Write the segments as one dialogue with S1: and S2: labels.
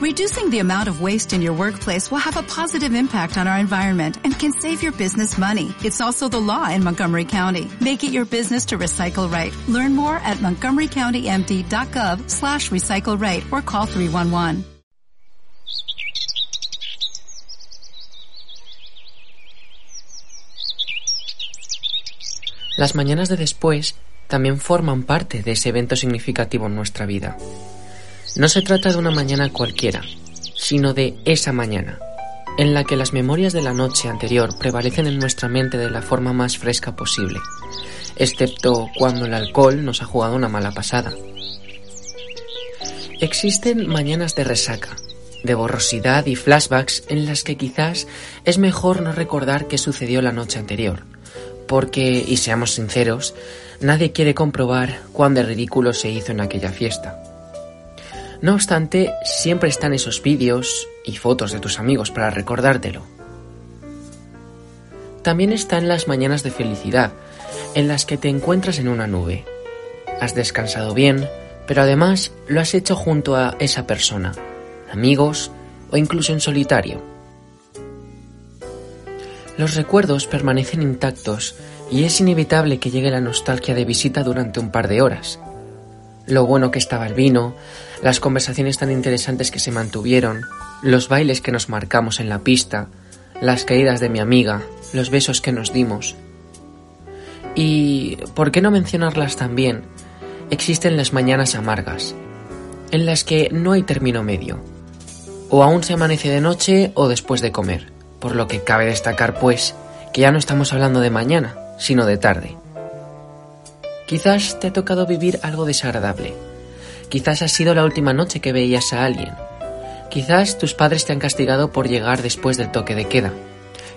S1: Reducing the amount of waste in your workplace will have a positive impact on our environment and can save your business money. It's also the law in Montgomery County. Make it your business to recycle right. Learn more at montgomerycountymd.gov slash recycle right or call 311.
S2: Las mañanas de después también forman parte de ese evento significativo en nuestra vida. No se trata de una mañana cualquiera, sino de esa mañana, en la que las memorias de la noche anterior prevalecen en nuestra mente de la forma más fresca posible, excepto cuando el alcohol nos ha jugado una mala pasada. Existen mañanas de resaca, de borrosidad y flashbacks en las que quizás es mejor no recordar qué sucedió la noche anterior, porque, y seamos sinceros, nadie quiere comprobar cuán de ridículo se hizo en aquella fiesta. No obstante, siempre están esos vídeos y fotos de tus amigos para recordártelo. También están las mañanas de felicidad, en las que te encuentras en una nube. Has descansado bien, pero además lo has hecho junto a esa persona, amigos o incluso en solitario. Los recuerdos permanecen intactos y es inevitable que llegue la nostalgia de visita durante un par de horas. Lo bueno que estaba el vino, las conversaciones tan interesantes que se mantuvieron, los bailes que nos marcamos en la pista, las caídas de mi amiga, los besos que nos dimos. Y, ¿por qué no mencionarlas también? Existen las mañanas amargas, en las que no hay término medio. O aún se amanece de noche o después de comer por lo que cabe destacar, pues, que ya no estamos hablando de mañana, sino de tarde. Quizás te ha tocado vivir algo desagradable. Quizás ha sido la última noche que veías a alguien. Quizás tus padres te han castigado por llegar después del toque de queda.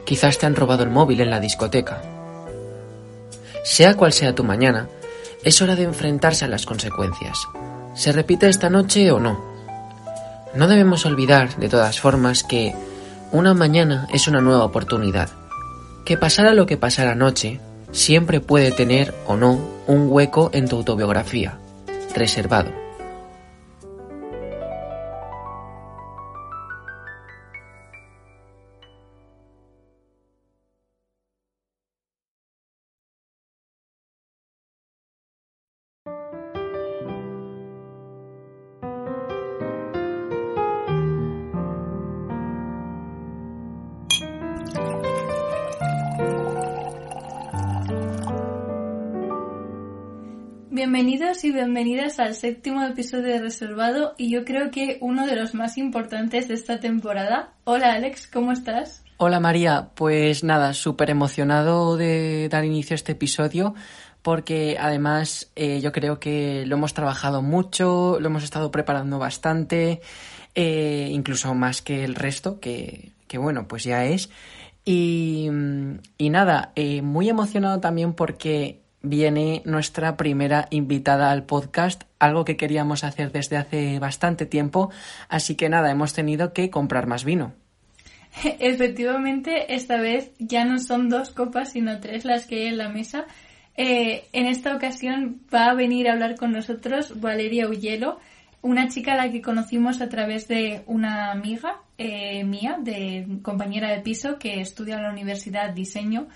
S2: Quizás te han robado el móvil en la discoteca. Sea cual sea tu mañana, es hora de enfrentarse a las consecuencias. ¿Se repite esta noche o no? No debemos olvidar, de todas formas, que una mañana es una nueva oportunidad. Que pasara lo que pasara anoche, siempre puede tener o no un hueco en tu autobiografía, reservado.
S3: Bienvenidos y bienvenidas al séptimo episodio de Reservado y yo creo que uno de los más importantes de esta temporada. Hola Alex, ¿cómo estás?
S2: Hola María, pues nada, súper emocionado de dar inicio a este episodio porque además eh, yo creo que lo hemos trabajado mucho, lo hemos estado preparando bastante, eh, incluso más que el resto, que, que bueno, pues ya es. Y, y nada, eh, muy emocionado también porque viene nuestra primera invitada al podcast, algo que queríamos hacer desde hace bastante tiempo, así que nada, hemos tenido que comprar más vino.
S3: Efectivamente, esta vez ya no son dos copas, sino tres las que hay en la mesa. Eh, en esta ocasión va a venir a hablar con nosotros Valeria Ullelo, una chica a la que conocimos a través de una amiga eh, mía, de compañera de piso, que estudia en la Universidad Diseño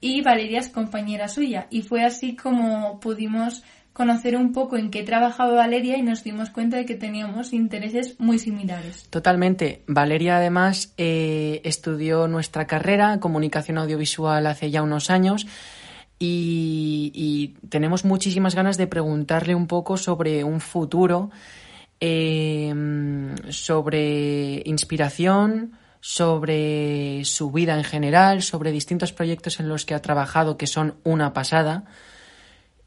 S3: y Valeria es compañera suya. Y fue así como pudimos conocer un poco en qué trabajaba Valeria y nos dimos cuenta de que teníamos intereses muy similares.
S2: Totalmente. Valeria además eh, estudió nuestra carrera, comunicación audiovisual, hace ya unos años. Y, tenemos muchísimas ganas de preguntarle un poco sobre un futuro, eh, sobre inspiración, sobre su vida en general, sobre distintos proyectos en los que ha trabajado que son una pasada.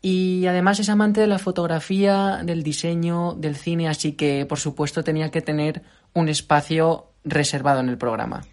S2: Y además es amante de la fotografía, del diseño, del cine, así que por supuesto tenía que tener un espacio reservado en el programa.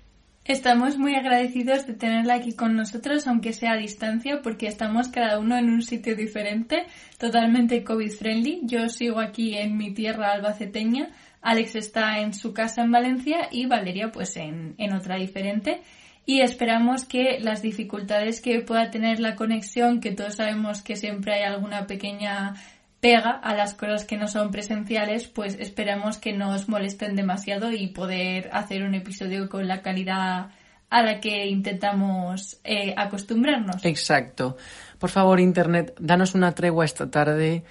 S3: Estamos muy agradecidos de tenerla aquí con nosotros, aunque sea a distancia, porque estamos cada uno en un sitio diferente, totalmente COVID-friendly. Yo sigo aquí en mi tierra albaceteña, Alex está en su casa en Valencia y Valeria pues en, otra diferente. Y esperamos que las dificultades que pueda tener la conexión, que todos sabemos que siempre hay alguna pequeña pega a las cosas que no son presenciales, pues esperamos que no os molesten demasiado y poder hacer un episodio con la calidad a la que intentamos eh, acostumbrarnos.
S2: Exacto. Por favor, Internet, danos una tregua esta tarde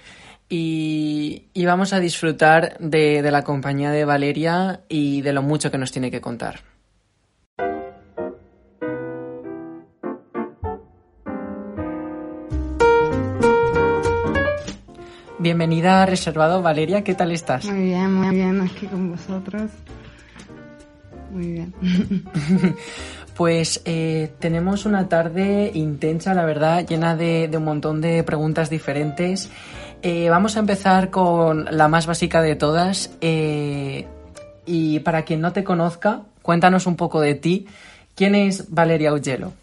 S2: y, vamos a disfrutar de, de la compañía de Valeria y de lo mucho que nos tiene que contar. Bienvenida a Reservado, Valeria, ¿qué tal estás?
S4: Muy bien, muy bien, aquí con vosotros. Muy bien.
S2: Pues eh, tenemos una tarde intensa, la verdad, llena de, un montón de preguntas diferentes. Eh, vamos a empezar con la más básica de todas. Eh, y para quien no te conozca, cuéntanos un poco de ti. ¿Quién es Valeria Ugelo?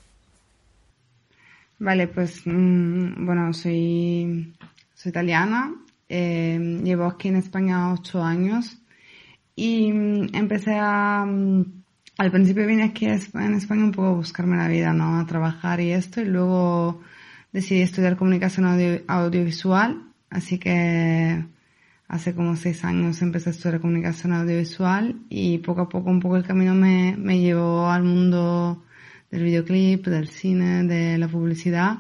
S4: Vale, pues mm, bueno, soy soy italiana, eh, llevo aquí en España ocho años y mm, empecé a... Mm, al principio vine aquí en España un poco a buscarme la vida, ¿no? A trabajar y esto y luego decidí estudiar comunicación audiovisual, así que hace como seis años empecé a estudiar comunicación audiovisual y poco a poco un poco el camino me, me llevó al mundo del videoclip, del cine, de la publicidad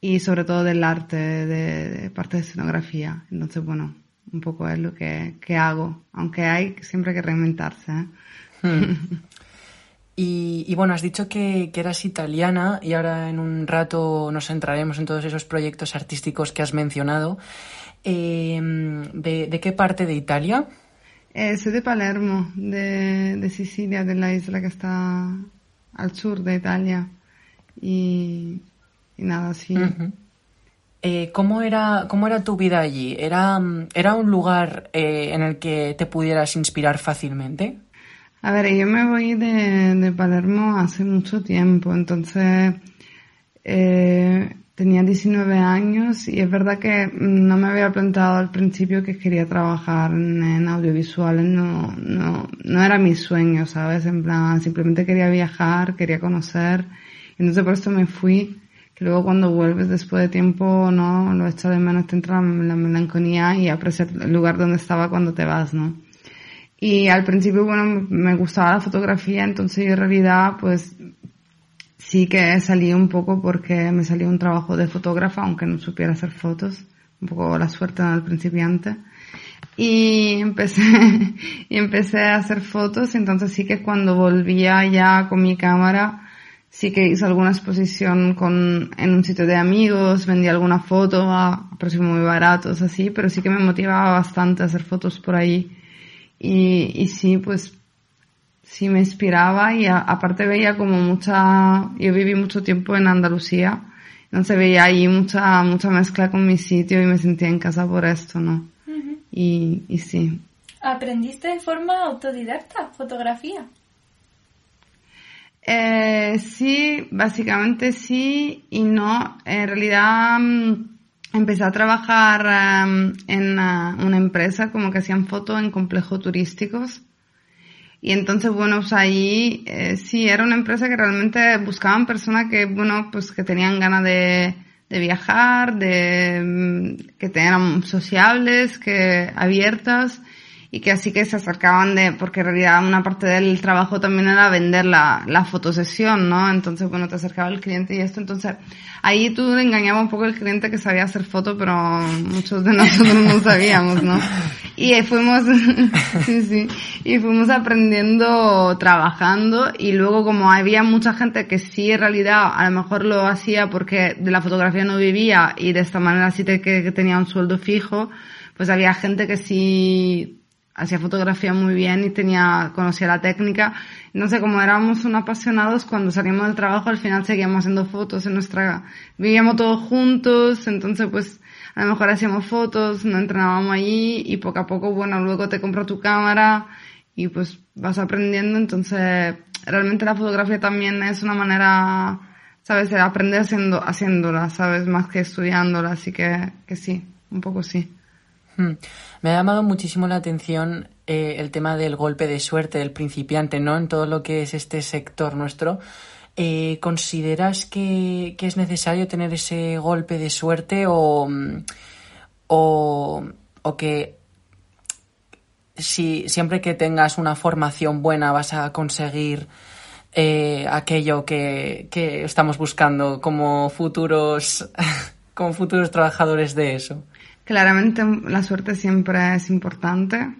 S4: y sobre todo del arte, de, parte de escenografía. Entonces, bueno, un poco es lo que, hago, aunque hay siempre que reinventarse. ¿eh?
S2: Hmm. Y, bueno, has dicho que, eras italiana y ahora en un rato nos centraremos en todos esos proyectos artísticos que has mencionado. Em, ¿de, qué parte de Italia?
S4: Eh, soy de Palermo, de, de Sicilia, de la isla que está al sur de Italia. Y y nada así.
S2: Eh, ¿cómo, era, ¿Cómo era tu vida allí? ¿Era, era un lugar eh, en el que te pudieras inspirar fácilmente?
S4: A ver, yo me voy de, Palermo hace mucho tiempo, entonces eh, tenía 19 años y es verdad que no me había planteado al principio que quería trabajar en, audiovisuales, no, no, no era mi sueño, ¿sabes? En plan, simplemente quería viajar, quería conocer, entonces por eso me fui que luego cuando vuelves después de tiempo, ¿no? Lo echo de menos, te entra la melancolía y aprecias el lugar donde estaba cuando te vas, ¿no? Y al principio, bueno, me gustaba la fotografía, entonces yo en realidad, pues, sí que salí un poco porque me salió un trabajo de fotógrafa, aunque no supiera hacer fotos, un poco la suerte del principiante. Y empecé, y empecé a hacer fotos, entonces sí que cuando volvía ya con mi cámara, sí que hice alguna exposición con, en un sitio de amigos, vendí alguna foto a precios muy baratos, así, pero sí que me motivaba bastante a hacer fotos por ahí. Y, y sí, pues, sí me inspiraba y aparte veía como mucha, yo viví mucho tiempo en Andalucía, entonces veía ahí mucha, mucha mezcla con mi sitio y me sentía en casa por esto, ¿no? y, y sí.
S3: ¿Aprendiste de forma autodidacta fotografía?
S4: Eh, sí, básicamente sí y no. En realidad mm, empecé a trabajar mm, en uh, una empresa como que hacían fotos en complejos turísticos. Y entonces, bueno, pues ahí eh, sí, era una empresa que realmente buscaban personas que, bueno, pues que tenían ganas de, de viajar, de mm, que eran sociables, que abiertas y que así que se acercaban de, porque en realidad una parte del trabajo también era vender la, la fotosesión, ¿no? Entonces, bueno, te acercaba el cliente y esto, entonces ahí tú engañabas un poco al cliente que sabía hacer foto, pero muchos de nosotros no sabíamos, ¿no? Y fuimos, sí, sí, y fuimos aprendiendo, trabajando y luego como había mucha gente que sí en realidad a lo mejor lo hacía porque de la fotografía no vivía y de esta manera sí que, que tenía un sueldo fijo, pues había gente que sí hacía fotografía muy bien y tenía, conocía la técnica. No sé, como éramos unos apasionados, cuando salíamos del trabajo al final seguíamos haciendo fotos en nuestra, vivíamos todos juntos, entonces pues a lo mejor hacíamos fotos, nos entrenábamos allí y poco a poco, bueno, luego te compras tu cámara y pues vas aprendiendo, entonces realmente la fotografía también es una manera, sabes, de aprender haciendo, haciéndola, sabes, más que estudiándola, así que, que sí, un poco sí.
S2: Hmm. Me ha llamado muchísimo la atención eh, el tema del golpe de suerte del principiante, ¿no? En todo lo que es este sector nuestro. Eh, ¿Consideras que, es necesario tener ese golpe de suerte o, o, que si siempre que tengas una formación buena vas a conseguir eh, aquello que, que, estamos buscando como futuros, como futuros trabajadores de eso?
S4: Claramente la suerte siempre es importante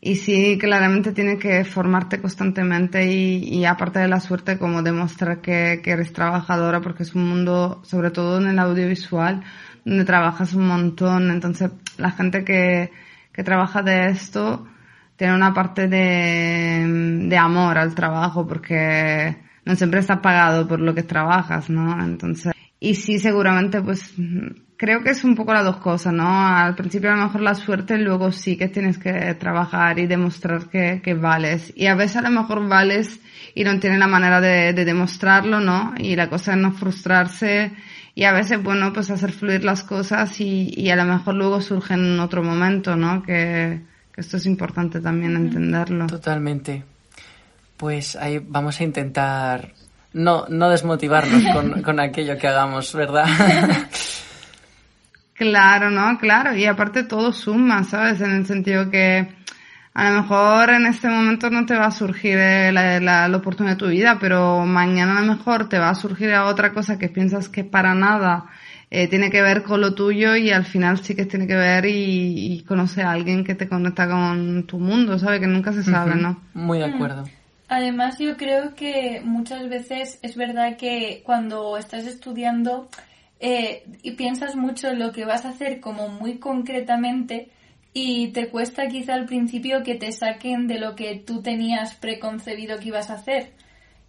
S4: y sí, claramente tienes que formarte constantemente y, y, aparte de la suerte como demostrar que, que eres trabajadora porque es un mundo, sobre todo en el audiovisual, donde trabajas un montón. Entonces la gente que, que trabaja de esto tiene una parte de, de amor al trabajo porque no siempre está pagado por lo que trabajas, ¿no? Entonces, y sí, seguramente, pues, creo que es un poco las dos cosas, ¿no? Al principio a lo mejor la suerte, luego sí que tienes que trabajar y demostrar que, que vales. Y a veces a lo mejor vales y no tienes la manera de, de demostrarlo, ¿no? Y la cosa es no frustrarse y a veces, bueno, pues hacer fluir las cosas y, y a lo mejor luego surgen en otro momento, ¿no? Que, que esto es importante también entenderlo.
S2: Totalmente. Pues ahí vamos a intentar no, no desmotivarnos con, con aquello que hagamos, ¿verdad?
S4: claro, ¿no? Claro. Y aparte todo suma, ¿sabes? En el sentido que a lo mejor en este momento no te va a surgir eh, la, la, la, oportunidad de tu vida, pero mañana a lo mejor te va a surgir otra cosa que piensas que para nada eh, tiene que ver con lo tuyo y al final sí que tiene que ver y, y conoce a alguien que te conecta con tu mundo, ¿sabes? Que nunca se sabe, uh -huh. ¿no?
S2: Muy de acuerdo.
S3: Además, yo creo que muchas veces es verdad que cuando estás estudiando eh, y piensas mucho en lo que vas a hacer como muy concretamente, y te cuesta quizá al principio que te saquen de lo que tú tenías preconcebido que ibas a hacer.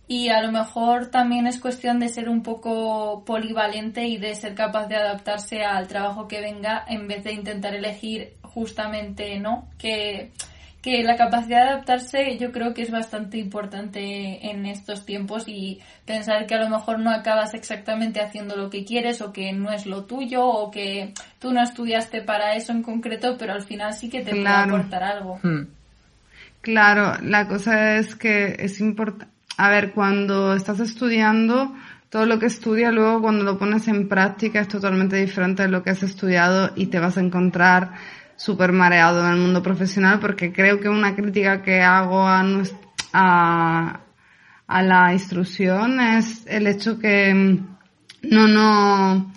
S3: Y a lo mejor también es cuestión de ser un poco polivalente y de ser capaz de adaptarse al trabajo que venga en vez de intentar elegir justamente no que que la capacidad de adaptarse yo creo que es bastante importante en estos tiempos y pensar que a lo mejor no acabas exactamente haciendo lo que quieres o que no es lo tuyo o que tú no estudiaste para eso en concreto, pero al final sí que te claro. puede aportar algo.
S2: Hmm.
S4: Claro, la cosa es que es importante. A ver, cuando estás estudiando, todo lo que estudias luego cuando lo pones en práctica es totalmente diferente de lo que has estudiado y te vas a encontrar súper mareado en el mundo profesional porque creo que una crítica que hago a, a, la instrucción es el hecho que no, no,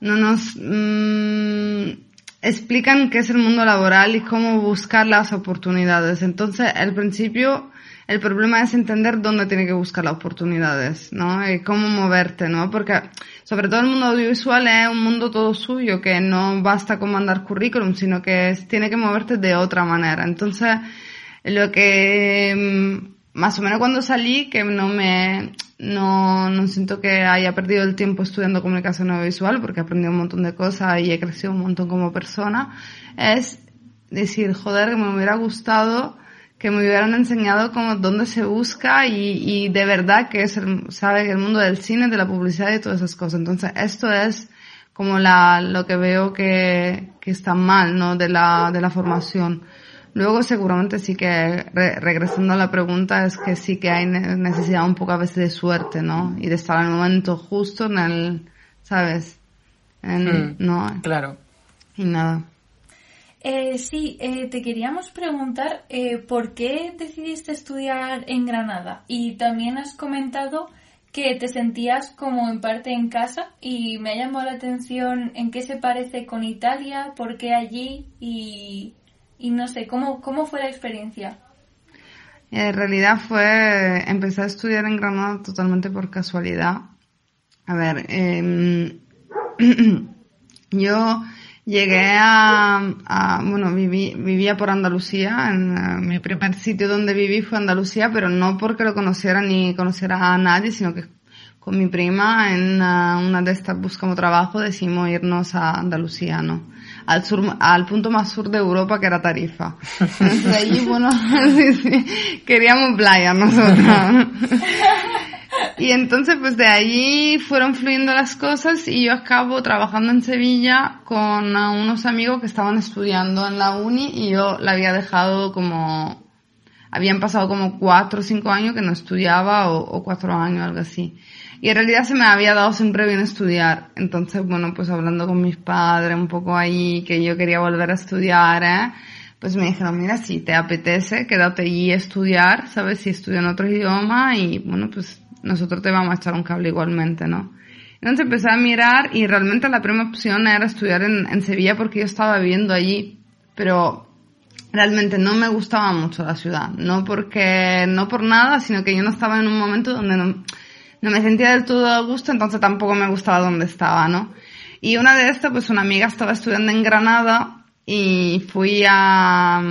S4: no nos mmm, explican qué es el mundo laboral y cómo buscar las oportunidades. Entonces, al principio, el problema es entender dónde tiene que buscar las oportunidades, ¿no? Y cómo moverte, ¿no? Porque sobre todo el mundo audiovisual es un mundo todo suyo, que no basta con mandar currículum, sino que tiene que moverte de otra manera. Entonces, lo que mm, más o menos cuando salí, que no me, no, no siento que haya perdido el tiempo estudiando comunicación audiovisual, porque he aprendido un montón de cosas y he crecido un montón como persona, es decir, joder, que me hubiera gustado que me hubieran enseñado como dónde se busca y, y de verdad que es el, sabe el mundo del cine, de la publicidad y todas esas cosas. Entonces esto es como la, lo que veo que, que está mal, ¿no? De la, de la formación. Luego seguramente sí que, re, regresando a la pregunta, es que sí que hay necesidad un poco a veces de suerte, ¿no? Y de estar en el momento justo en el, ¿sabes? En,
S2: mm,
S4: no.
S2: Claro.
S4: Y nada.
S3: Eh, sí, eh, te queríamos preguntar eh, por qué decidiste estudiar en Granada y también has comentado que te sentías como en parte en casa y me ha llamado la atención en qué se parece con Italia, por qué allí y, y no sé, ¿cómo, ¿cómo fue la experiencia?
S4: En realidad fue empezar a estudiar en Granada totalmente por casualidad. A ver, eh, yo Llegué a, a bueno, viví, vivía por Andalucía, en uh, mi primer sitio donde viví fue Andalucía, pero no porque lo conociera ni conociera a nadie, sino que con mi prima en uh, una de estas buscamos trabajo decidimos irnos a Andalucía, ¿no? Al sur, al punto más sur de Europa que era Tarifa. Entonces allí, bueno, sí, sí, queríamos playa nosotros. Y entonces, pues de allí fueron fluyendo las cosas y yo acabo trabajando en Sevilla con unos amigos que estaban estudiando en la uni y yo la había dejado como habían pasado como cuatro o cinco años que no estudiaba o, cuatro años, algo así. Y en realidad se me había dado siempre bien estudiar. Entonces, bueno, pues hablando con mis padres un poco ahí, que yo quería volver a estudiar, ¿eh? pues me dijeron, mira, si te apetece, quédate allí a estudiar, ¿sabes? Si estudio en otro idioma y, bueno, pues nosotros te vamos a echar un cable igualmente, ¿no? Entonces empecé a mirar y realmente la primera opción era estudiar en, Sevilla porque yo estaba viviendo allí, pero realmente no me gustaba mucho la ciudad, no porque, no por nada, sino que yo no estaba en un momento donde no, me sentía del todo a gusto, entonces tampoco me gustaba donde estaba, ¿no? Y una de estas, pues una amiga estaba estudiando en Granada y fui a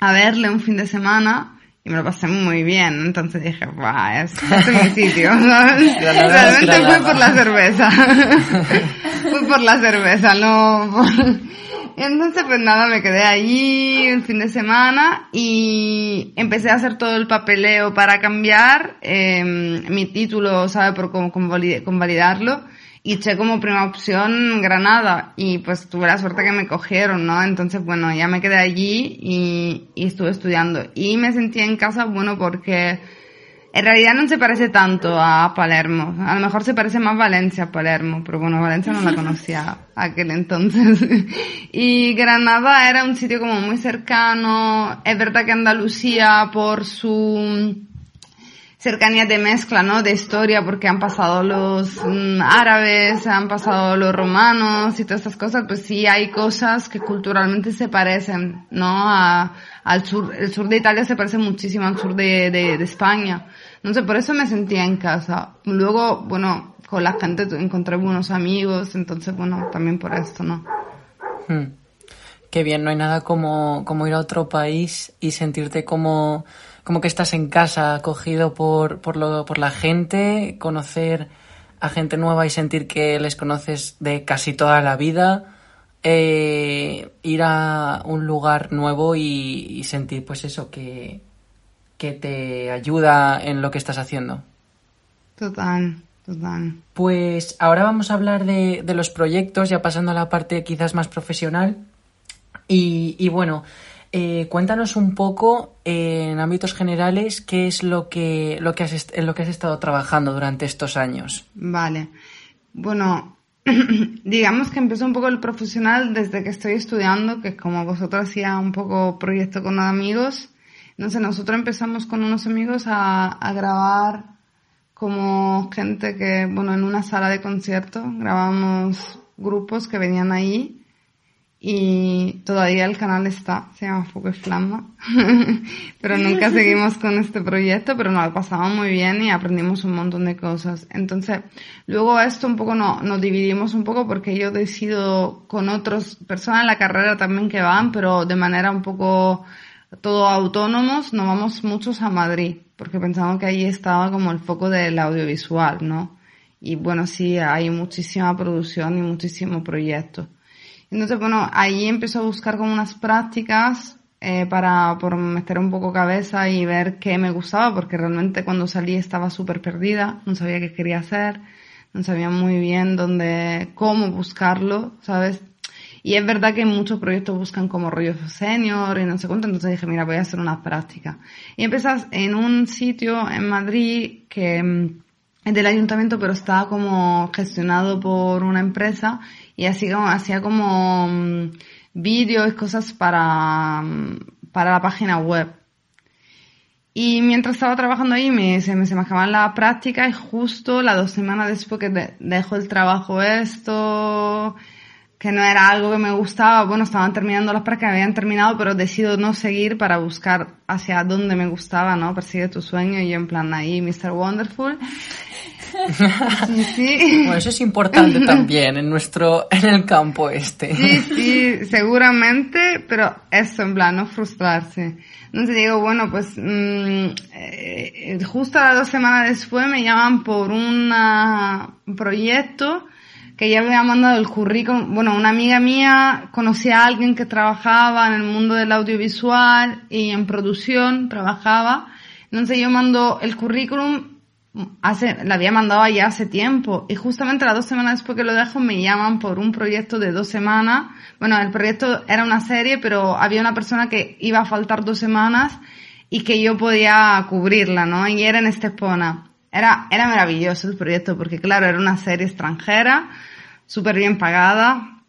S4: verle un fin de semana y me lo pasé muy bien. Entonces dije, va, este es mi sitio. Realmente fue por la cerveza. fue por la cerveza, no Entonces, pues nada, me quedé allí un fin de semana y empecé a hacer todo el papeleo para cambiar eh, mi título, ¿sabe? Por convalidarlo y eché como primera opción Granada y pues tuve la suerte que me cogieron, ¿no? Entonces, bueno, ya me quedé allí y, y estuve estudiando y me sentí en casa, bueno, porque en realidad no se parece tanto a Palermo. A lo mejor se parece más Valencia a Palermo, pero bueno, Valencia no la conocía aquel entonces. y Granada era un sitio como muy cercano. Es verdad que Andalucía por su cercanía de mezcla, ¿no? De historia, porque han pasado los mm, árabes, han pasado los romanos y todas estas cosas, pues sí hay cosas que culturalmente se parecen, ¿no? al sur, el sur de Italia se parece muchísimo al sur de, España. Sé, por eso me sentía en casa. Luego, bueno, con la gente encontré buenos amigos, entonces, bueno, también por esto, ¿no?
S2: Hmm. Qué bien, no hay nada como, como ir a otro país y sentirte como como que estás en casa, acogido por, por, lo, por la gente, conocer a gente nueva y sentir que les conoces de casi toda la vida, eh, ir a un lugar nuevo y, sentir pues eso, que, que te ayuda en lo que estás haciendo.
S4: Total, total.
S2: Pues ahora vamos a hablar de, de los proyectos, ya pasando a la parte quizás más profesional. Y, y bueno, eh, cuéntanos un poco eh, en ámbitos generales qué es lo que, lo que has lo que has estado trabajando durante estos años.
S4: Vale. Bueno, digamos que empezó un poco el profesional desde que estoy estudiando, que como vosotros hacía un poco proyecto con amigos. Sé, nosotros empezamos con unos amigos a, a grabar como gente que, bueno, en una sala de concierto grabamos grupos que venían ahí y todavía el canal está, se llama Fuego y Flama, pero nunca seguimos con este proyecto, pero nos lo pasamos muy bien y aprendimos un montón de cosas. Entonces, luego esto un poco no, nos dividimos un poco porque yo decido con otras personas en la carrera también que van, pero de manera un poco todo autónomos, nos vamos muchos a Madrid, porque pensamos que ahí estaba como el foco del audiovisual, ¿no? Y bueno, sí, hay muchísima producción y muchísimo proyecto. Entonces, bueno, ahí empezó a buscar como unas prácticas eh, para por meter un poco cabeza y ver qué me gustaba, porque realmente cuando salí estaba súper perdida, no sabía qué quería hacer, no sabía muy bien dónde, cómo buscarlo, ¿sabes? Y es verdad que muchos proyectos buscan como rollo senior y no sé cuánto, entonces dije, mira, voy a hacer una práctica. Y empezas en un sitio en Madrid que mm, es del ayuntamiento, pero está como gestionado por una empresa y así como, hacía como mm, vídeos y cosas para, mm, para la página web. Y mientras estaba trabajando ahí me, se, me, se me acababan la práctica y justo las dos semanas después que dejo el trabajo esto, que no era algo que me gustaba, bueno, estaban terminando las prácticas, habían terminado, pero decido no seguir para buscar hacia dónde me gustaba, ¿no? Persigue tu sueño y yo en plan ahí, Mr. Wonderful.
S2: Sí, Bueno, eso es importante también en nuestro, en el campo este.
S4: Sí, sí, seguramente, pero eso, en plan, no frustrarse. Entonces digo, bueno, pues mm, eh, justo las dos semanas después me llaman por un proyecto que ya me mandado el currículum. Bueno, una amiga mía conocía a alguien que trabajaba en el mundo del audiovisual y en producción, trabajaba. Entonces yo mando el currículum hace, la había mandado allá hace tiempo y justamente las dos semanas después que lo dejo me llaman por un proyecto de dos semanas. Bueno, el proyecto era una serie, pero había una persona que iba a faltar dos semanas y que yo podía cubrirla, ¿no? Y era en Estepona. Era, era maravilloso el proyecto porque, claro, era una serie extranjera, súper bien pagada,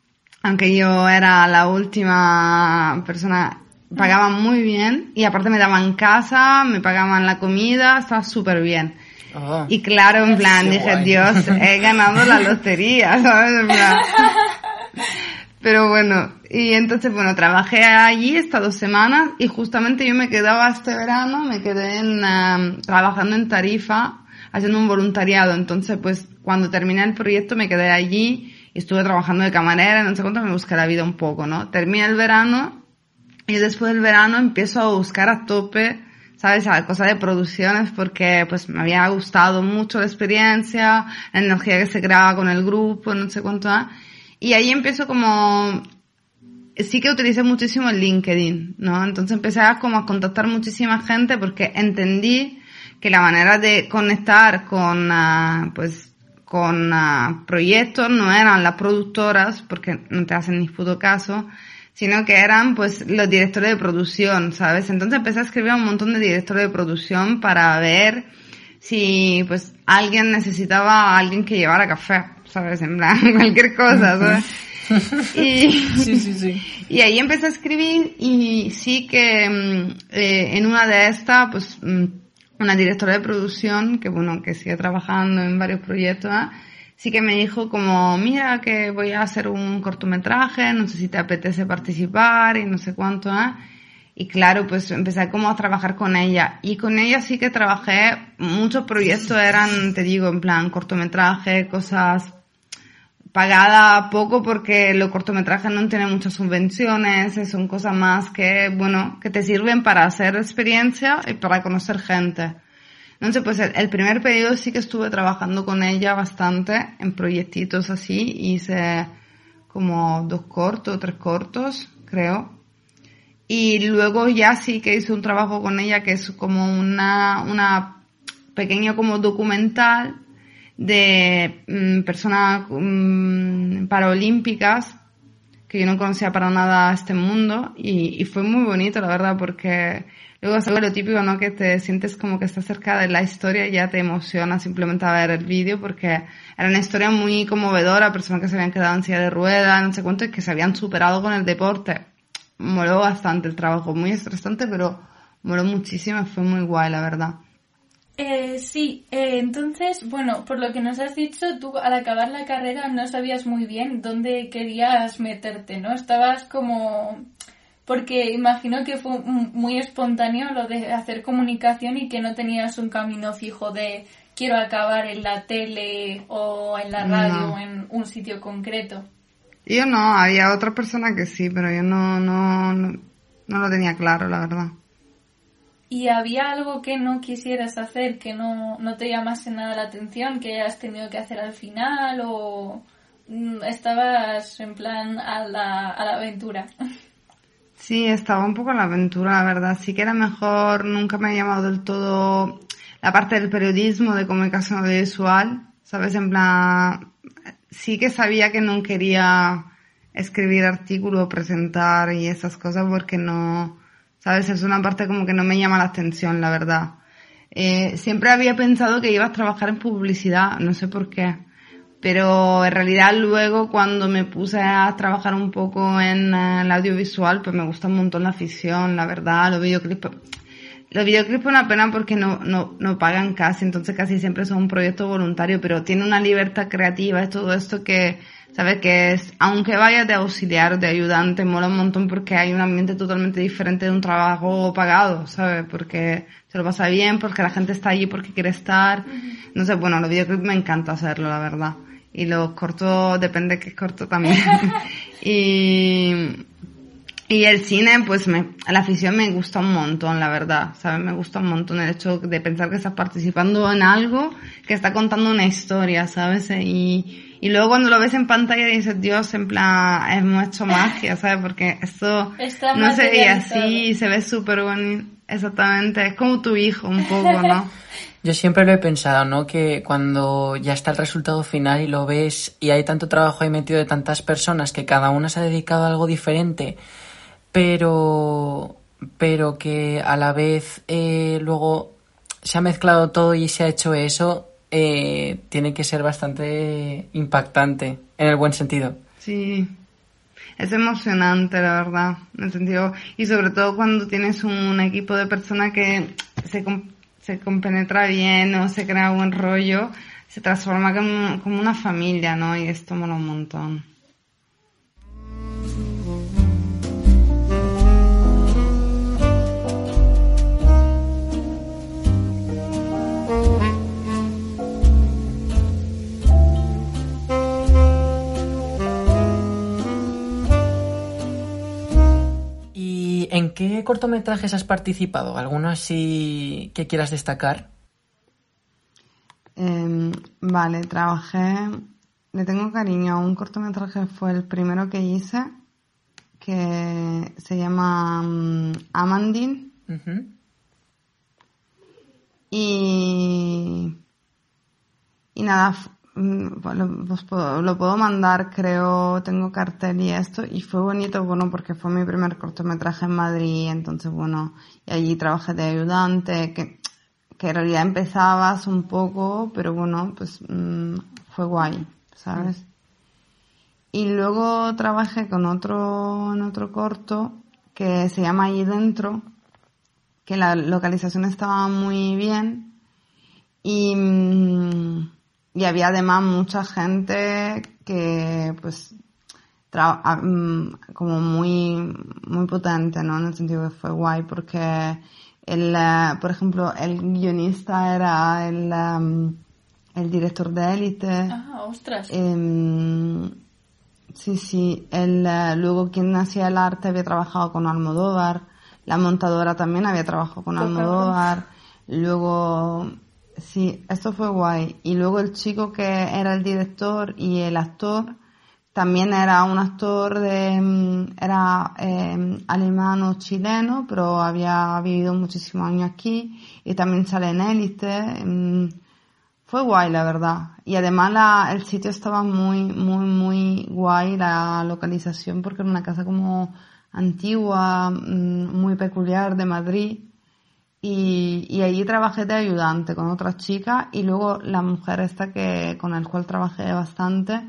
S4: aunque yo era la última persona, pagaban muy bien y aparte me daban casa, me pagaban la comida, estaba súper bien.
S2: Oh.
S4: Y claro, en plan, dije,
S2: guay.
S4: Dios, he ganado la lotería, ¿sabes? En plan. Pero bueno, y entonces, bueno, trabajé allí estas dos semanas y justamente yo me quedaba este verano, me quedé en, em, trabajando en Tarifa, haciendo un voluntariado. Entonces, pues, cuando terminé el proyecto me quedé allí estuve trabajando de camarera, no sé cuánto, me busqué la vida un poco, ¿no? Terminé el verano y después del verano empiezo a buscar a tope, ¿sabes? A cosa de producciones porque pues me había gustado mucho la experiencia, la energía que se creaba con el grupo, no sé cuánto. ¿ah? Y ahí empiezo como, sí que utilicé muchísimo el LinkedIn, ¿no? Entonces empecé a como a contactar muchísima gente porque entendí que la manera de conectar con, ah, pues, con ah, proyectos no eran las productoras, porque no te hacen ni puto caso, sino que eran pues los directores de producción, ¿sabes? Entonces empecé a escribir a un montón de directores de producción para ver si pues alguien necesitaba a alguien que llevara café, ¿sabes? En plan, cualquier cosa, ¿sabes? Y,
S2: Sí, sí, sí.
S4: y ahí empecé a escribir y sí que mm, eh, en una de estas, pues mm, una directora de producción, que bueno, que sigue trabajando en varios proyectos, ¿ah? sí que me dijo como, mira que voy a hacer un cortometraje, no sé si te apetece participar y no sé cuánto, ¿ah? Y claro, pues empecé como a trabajar con ella. Y con ella sí que trabajé, muchos proyectos eran, te digo, en plan cortometraje, cosas pagada poco porque los cortometrajes no tienen muchas subvenciones, son cosas más que, bueno, que te sirven para hacer experiencia y para conocer gente. Entonces, pues el, primer periodo sí que estuve trabajando con ella bastante en proyectitos así, hice como dos cortos, tres cortos, creo. Y luego ya sí que hice un trabajo con ella que es como una, una pequeño como documental de mm, personas mm, paraolímpicas que yo no conocía para nada este mundo y, fue muy bonito la verdad porque luego es algo lo típico no que te sientes como que estás cerca de la historia y ya te emociona simplemente a ver el vídeo porque era una historia muy conmovedora personas que se habían quedado en silla de ruedas no sé cuánto y que se habían superado con el deporte. Moló bastante el trabajo muy estresante pero moló muchísimo fue muy guay la verdad
S3: Eh, sí, eh, entonces, bueno, por lo que nos has dicho, tú al acabar la carrera no sabías muy bien dónde querías meterte, ¿no? Estabas como... Porque imagino que fue muy espontáneo lo de hacer comunicación y que no tenías un camino fijo de quiero acabar en la tele o en la radio
S4: No.
S3: o en un sitio concreto.
S4: Yo no, había otra persona que sí, pero yo no, no, no, no lo tenía claro, la verdad.
S3: ¿Y había algo que no quisieras hacer, que no, no te llamase nada la atención, que hayas tenido que hacer al final o mm, estabas en plan a la, a la aventura?
S4: Sí, estaba un poco en la aventura, la verdad. Sí que era mejor, nunca me ha llamado del todo la parte del periodismo, de comunicación audiovisual, ¿sabes? En plan, sí que sabía que no quería escribir artículos, presentar y esas cosas porque no, ¿sabes? Es una parte como que no me llama la atención, la verdad. Eh, siempre había pensado que iba a trabajar en publicidad, no sé por qué. Pero en realidad luego cuando me puse a trabajar un poco en eh, el audiovisual, pues me gusta un montón la ficción, la verdad, los videoclips. Los videoclips es una pena porque no, no, no pagan casi, entonces casi siempre son un proyecto voluntario, pero tiene una libertad creativa, es todo esto que, ¿sabes? Que es, aunque vayas de auxiliar, de ayudante, mola un montón porque hay un ambiente totalmente diferente de un trabajo pagado, ¿sabes? Porque se lo pasa bien, porque la gente está allí porque quiere estar. No sé, bueno, los videoclips me encanta hacerlo, la verdad. Y los cortos, depende que es corto también. y, y el cine, pues me, la afición me gusta un montón, la verdad, ¿sabes? Me gusta un montón el hecho de pensar que estás participando en algo que está contando una historia, ¿sabes? Y, y luego cuando lo ves en pantalla dices, Dios, en plan, hemos hecho magia, ¿sabes? Porque esto
S3: Está
S4: no se veía así, se ve súper bonito. Exactamente, es como tu hijo un poco, ¿no?
S2: Yo siempre lo he pensado, ¿no? Que cuando ya está el resultado final y lo ves y hay tanto trabajo ahí metido de tantas personas que cada una se ha dedicado a algo diferente, pero pero que a la vez eh, luego se ha mezclado todo y se ha hecho eso, eh, tiene que ser bastante impactante, en el buen sentido.
S4: Sí, es emocionante, la verdad, en el sentido, y sobre todo cuando tienes un equipo de personas que se, se compenetra bien o se crea buen rollo, se transforma como, como una familia, ¿no? Y esto mola un montón.
S2: ¿En qué cortometrajes has participado? ¿Alguno así que quieras destacar?
S4: Em, vale, trabajé, le tengo cariño a un cortometraje, fue el primero que hice, que se llama um, Amandine. Y, y nada, Mm, lo, puedo mandar, creo, tengo cartel y esto, y fue bonito, bueno, porque fue mi primer cortometraje en Madrid, entonces, bueno, y allí trabajé de ayudante, que, que en realidad empezabas un poco, pero bueno, pues mm, fue guay, ¿sabes? Y luego trabajé con otro, otro corto, que se llama Ahí Dentro, que la localización estaba muy bien, y... Mm, y había además mucha gente que pues mm, como muy muy potente no en el sentido que fue guay porque el eh, por ejemplo el guionista era el em, el director de élite.
S3: Ah ostras.
S4: Em, sí sí el eh, luego quien hacía el arte había trabajado con Almodóvar la montadora también había trabajado con Almodóvar luego Sí, eso fue guay. Y luego el chico que era el director y el actor, también era un actor de, mm, era eh, alemán chileno, pero había vivido muchísimos años aquí y también sale en élite. Mm, fue guay, la verdad. Y además la, el sitio estaba muy, muy, muy guay, la localización, porque era una casa como antigua, mm, muy peculiar de Madrid y, y allí trabajé de ayudante con otras chicas y luego la mujer esta que con el cual trabajé bastante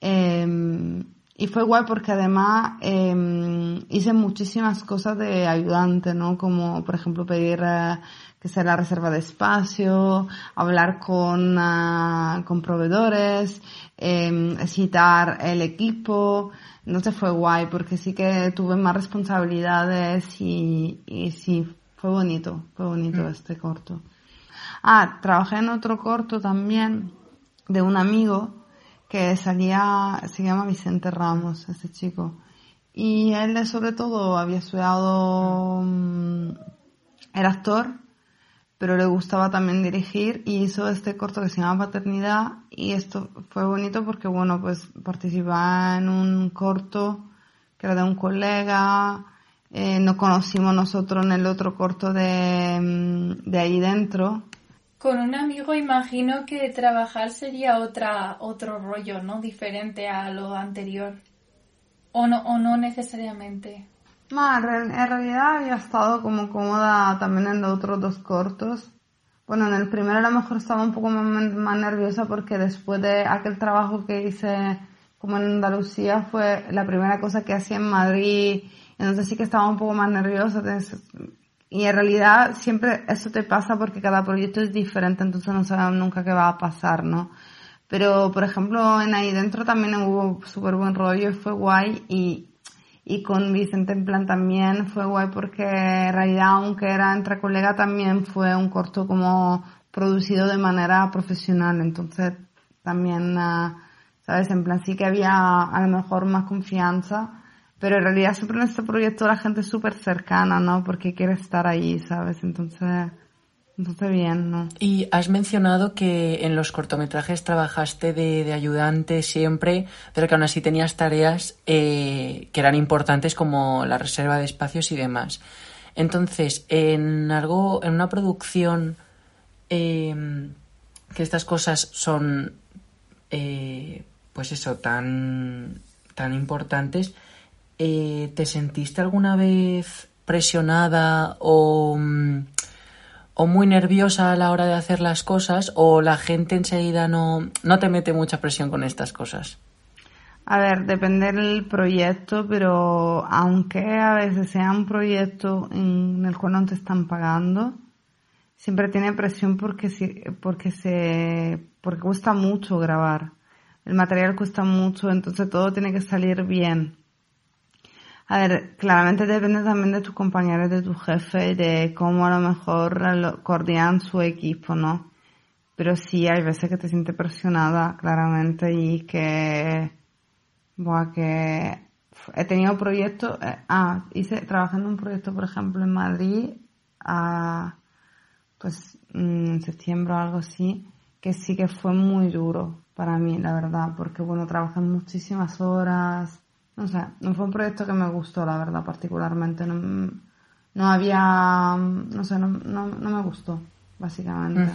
S4: eh, y fue guay porque además eh, hice muchísimas cosas de ayudante, ¿no? Como por ejemplo pedir eh, que sea la reserva de espacio, hablar con, uh, con proveedores, eh, citar el equipo. No se fue guay porque sí que tuve más responsabilidades y, y sí fue bonito, fue bonito mm. este corto. Ah, trabajé en otro corto también de un amigo que salía, se llama Vicente Ramos, ese chico. Y él sobre todo había estudiado, mm, era actor, pero le gustaba también dirigir y hizo este corto que se llama Paternidad y esto fue bonito porque bueno, pues participaba en un corto que era de un colega, eh, nos conocimos nosotros en el otro corto de, mm, de ahí dentro.
S3: Con un amigo imagino que trabajar sería otra, otro rollo, ¿no? Diferente a lo anterior. O no, o no necesariamente.
S4: No, en realidad había estado como cómoda también en los otros dos cortos. Bueno, en el primero a lo mejor estaba un poco más, más nerviosa porque después de aquel trabajo que hice como en Andalucía fue la primera cosa que hacía en Madrid entonces sí que estaba un poco más nerviosa. Y en realidad siempre eso te pasa porque cada proyecto es diferente, entonces no sabes nunca qué va a pasar, ¿no? Pero, por ejemplo, en ahí dentro también hubo súper buen rollo y fue guay y, y con Vicente en plan también fue guay porque en realidad, aunque era entre colegas, también fue un corto como producido de manera profesional, entonces también, ah, ¿sabes? En plan sí que había a lo mejor más confianza pero en realidad siempre en este proyecto la gente es súper cercana, ¿no? Porque quiere estar ahí, ¿sabes? Entonces, entonces bien, ¿no?
S2: Y has mencionado que en los cortometrajes trabajaste de, de ayudante siempre, pero que aún así tenías tareas eh, que eran importantes como la reserva de espacios y demás. Entonces, en algo, en una producción em, que estas cosas son, eh, pues eso, tan, tan importantes, eh, ¿te sentiste alguna vez presionada o, mm, o muy nerviosa a la hora de hacer las cosas o la gente enseguida no, no te mete mucha presión con estas cosas?
S4: A ver, depende del proyecto, pero aunque a veces sea un proyecto en el cual no te están pagando, siempre tiene presión porque, porque, se, porque cuesta mucho grabar. El material cuesta mucho, entonces todo tiene que salir bien. A ver, claramente depende también de tus compañeros, de tu jefe de cómo a lo mejor coordinan su equipo, ¿no? Pero sí, hay veces que te sientes presionada, claramente, y que Buah, que he tenido proyectos, eh, ah, hice, trabajando un proyecto, por ejemplo, en Madrid, a, pues, mm, en septiembre o algo así, que sí que fue muy duro para mí, la verdad, porque bueno, trabajé muchísimas horas, no sé, no fue un proyecto que me gustó, la verdad, particularmente, no, no había, no sé, no, no, no me gustó, básicamente.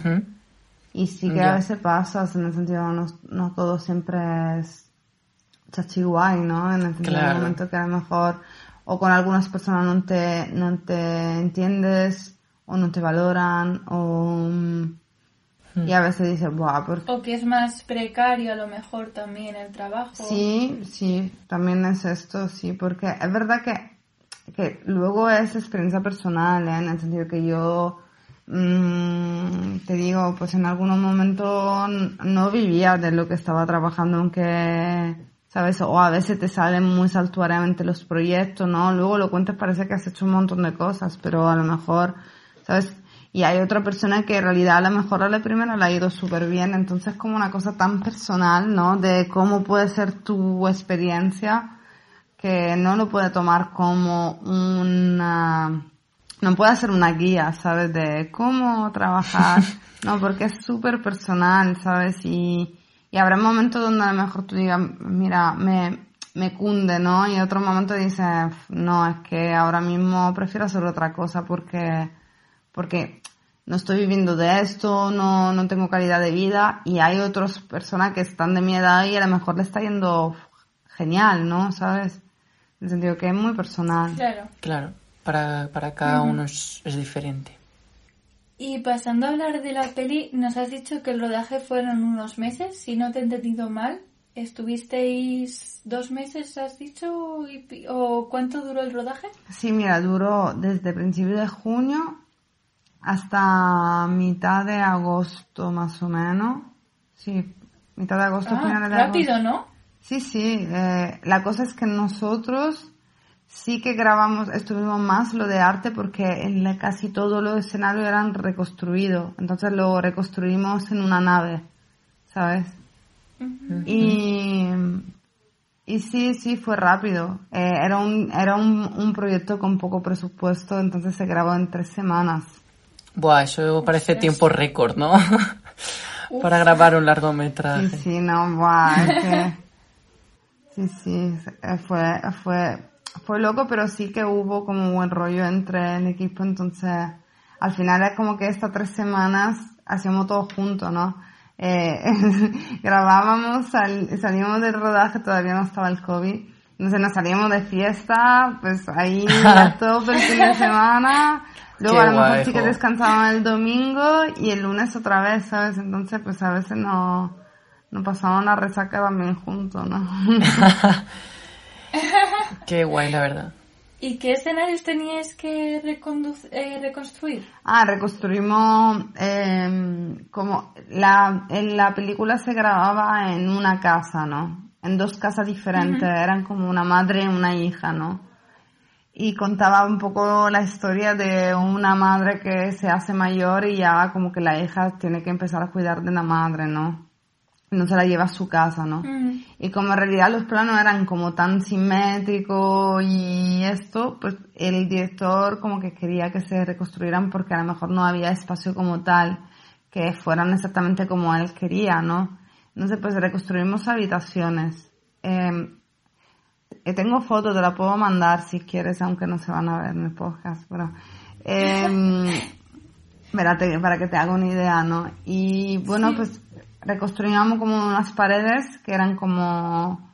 S4: Y sí que a veces pasa, en el sentido, no, no todo siempre es chachi guay, ¿no? En el momento que a lo mejor o con algunas personas no te, no te entiendes o no te valoran o... Mm, y a veces dices, Buah,
S3: O que es más precario a lo mejor también el trabajo.
S4: Sí, sí, también es esto, sí, porque es verdad que, que luego es experiencia personal, ¿eh? en el sentido que yo, mmm, te digo, pues en algunos momentos no vivía de lo que estaba trabajando, aunque ¿sabes? O a veces te salen muy saltuariamente los proyectos, ¿no? Luego lo cuentas, parece que has hecho un montón de cosas, pero a lo mejor, ¿sabes? Y hay otra persona que en realidad a lo mejor a la primera le ha ido súper bien, entonces como una cosa tan personal, ¿no? De cómo puede ser tu experiencia, que no lo puede tomar como una, no puede ser una guía, ¿sabes? De cómo trabajar, no, porque es súper personal, ¿sabes? Y, y habrá momentos donde a lo mejor tú digas, mira, me, me cunde, ¿no? Y otro momento dices, no, es que ahora mismo prefiero hacer otra cosa porque, porque no estoy viviendo de esto, no, no tengo calidad de vida y hay otras personas que están de mi edad y a lo mejor le está yendo genial, ¿no? ¿Sabes? En el sentido que es muy personal.
S3: Claro.
S2: Claro, para, para cada uno es, es diferente.
S3: Y pasando a hablar de la peli, nos has dicho que el rodaje fueron unos meses, si no te he entendido mal. ¿Estuvisteis dos meses, has dicho? ¿O cuánto duró el rodaje?
S4: Sí, mira, duró desde principio de junio hasta mitad de agosto, más o menos. Sí, mitad de agosto,
S3: ah,
S4: final de
S3: rápido, ¿no?
S4: Sí, sí. Eh, la cosa es que nosotros sí que grabamos, estuvimos más lo de arte porque en casi todos los escenarios eran reconstruidos. Entonces lo reconstruimos en una nave, ¿sabes? Y, y sí, sí, fue rápido. Eh, era un, era un, un, proyecto con poco presupuesto, entonces se grabó en tres semanas.
S2: Buah, eso parece tiempo récord, ¿no? Para grabar un largometraje.
S4: Sí, sí, no, buah, Sí, sí, fue, fue fue loco, pero sí que hubo como un buen rollo entre el equipo, entonces al final es como que estas tres semanas hacíamos todo juntos, ¿no? Eh, grabábamos, salíamos del rodaje, todavía no estaba el COVID, entonces nos salíamos de fiesta, pues ahí todo el fin de semana, luego a lo mejor sí que descansábamos el domingo y el lunes otra vez, ¿sabes? Entonces pues a veces no, no pasábamos la resaca también juntos, ¿no?
S2: Qué guay, la verdad.
S3: ¿Y qué escenarios teníais que eh, reconstruir?
S4: Ah, reconstruimos eh, como la, en la película se grababa en una casa, ¿no? En dos casas diferentes, eran como una madre y una hija, ¿no? Y contaba un poco la historia de una madre que se hace mayor y ya como que la hija tiene que empezar a cuidar de la madre, ¿no? no se la lleva a su casa, ¿no? Mm. Y como en realidad los planos eran como tan simétricos y esto, pues el director como que quería que se reconstruyeran porque a lo mejor no había espacio como tal, que fueran exactamente como él quería, ¿no? Entonces pues reconstruimos habitaciones. Eh, tengo fotos, te la puedo mandar si quieres, aunque no se van a ver en el podcast, pero... Eh, para que te haga una idea, ¿no? Y bueno, pues reconstruíamos como unas paredes que eran como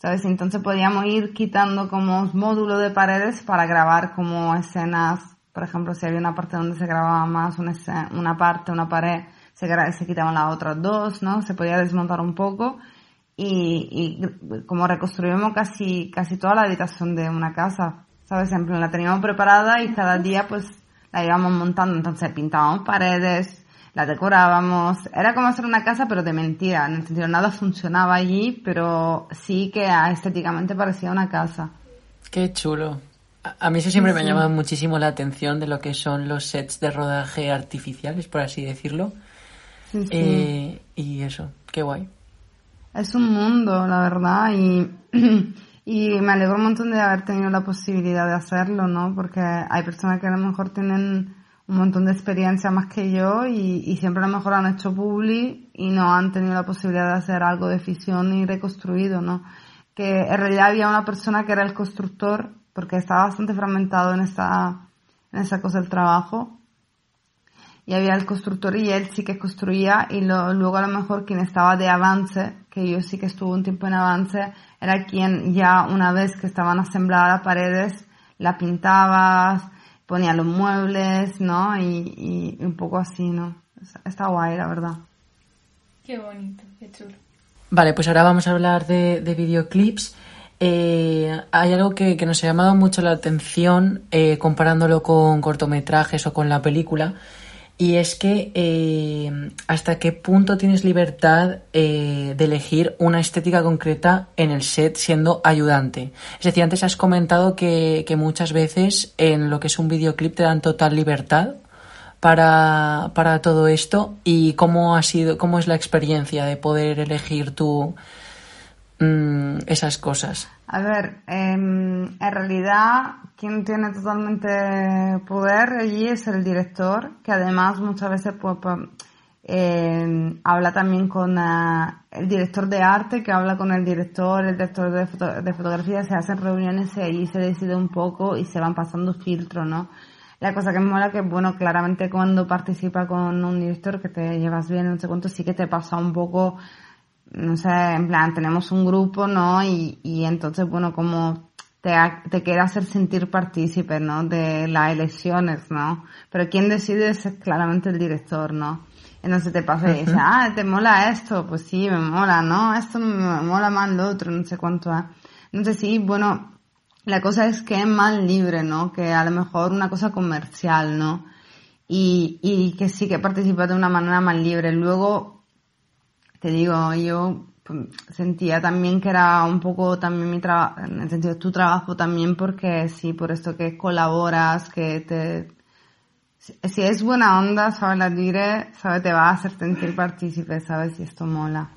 S4: ¿sabes? Entonces podíamos ir quitando como módulos de paredes para grabar como escenas, por ejemplo, si había una parte donde se grababa más una, una parte, una pared, se, se quitaban las otras dos, ¿no? Se podía desmontar un poco y, y como reconstruimos casi, casi toda la habitación de una casa, ¿sabes? En plan, la teníamos preparada y cada día pues la íbamos montando, entonces pintábamos paredes, la decorábamos, era como hacer una casa pero de mentira, en el sentido nada funcionaba allí, pero sí que estéticamente parecía una casa.
S2: Qué chulo. A, mí eso siempre me ha llamado muchísimo la atención de lo que son los sets de rodaje artificiales, por así decirlo. Eh, y eso, qué guay.
S4: Es un mundo, la verdad, y, y me alegro un montón de haber tenido la posibilidad de hacerlo, ¿no? Porque hay personas que a lo mejor tienen un montón de experiencia más que yo y, siempre a lo mejor han hecho publi y no han tenido la posibilidad de hacer algo de ficción y reconstruido, ¿no? Que en realidad había una persona que era el constructor, porque estaba bastante fragmentado en esta, en esa cosa del trabajo, y había el constructor y él sí que construía y luego a lo mejor quien estaba de avance, que yo sí que estuve un tiempo en avance, era quien ya una vez que estaban asembladas las paredes, la pintabas, ponía los muebles, ¿no? Y, un poco así, ¿no? Está guay, la verdad.
S3: Qué bonito, qué chulo.
S2: Vale, pues ahora vamos a hablar de, videoclips. Eh, hay algo que, nos ha llamado mucho la atención eh, comparándolo con cortometrajes o con la película y es que eh, hasta qué punto tienes libertad eh, de elegir una estética concreta en el set siendo ayudante. Es decir, antes has comentado que, muchas veces en lo que es un videoclip te dan total libertad para, para todo esto y cómo ha sido, cómo es la experiencia de poder elegir tú mm, esas cosas.
S4: A ver, em, en realidad quien tiene totalmente poder allí es el director, que además muchas veces pues, em, habla también con eh, el director de arte, que habla con el director, el director de, fotografía, se hacen reuniones y allí se decide un poco y se van pasando filtros, ¿no? La cosa que me mola que, bueno, claramente cuando participa con un director que te llevas bien, no sé cuánto, sí que te pasa un poco no sé, en plan, tenemos un grupo, ¿no? Y, y entonces, bueno, como te, te quiere hacer sentir partícipe, ¿no? De las elecciones, ¿no? Pero quien decide es claramente el director, ¿no? Entonces te pasa y dices, ah, ¿te mola esto? Pues sí, me mola, ¿no? Esto me mola más lo otro, no sé cuánto es. Entonces sí, bueno, la cosa es que es más libre, ¿no? Que a lo mejor una cosa comercial, ¿no? Y, y que sí que participa de una manera más libre. Luego, te digo, yo pues, sentía también que era un poco también mi trabajo, en el sentido tu trabajo también porque sí, por esto que colaboras, que te... Si, es buena onda, ¿sabes? La dire, ¿sabes? Te va a hacer sentir partícipe, ¿sabes? Y esto mola.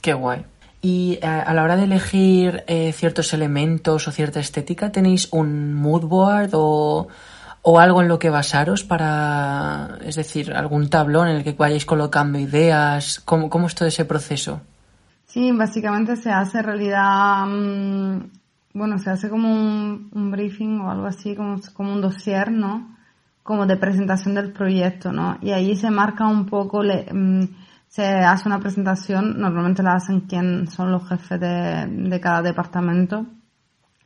S2: Qué guay. Y eh, a la hora de elegir eh, ciertos elementos o cierta estética, ¿tenéis un mood board o o algo en lo que basaros para, es decir, algún tablón en el que vayáis colocando ideas? ¿Cómo, cómo es todo ese proceso?
S4: Sí, básicamente se hace realidad, mm, bueno, se hace como un, briefing o algo así, como, como un dossier, ¿no? Como de presentación del proyecto, ¿no? Y ahí se marca un poco, le, mm, se hace una presentación, normalmente la hacen quien son los jefes de, de cada departamento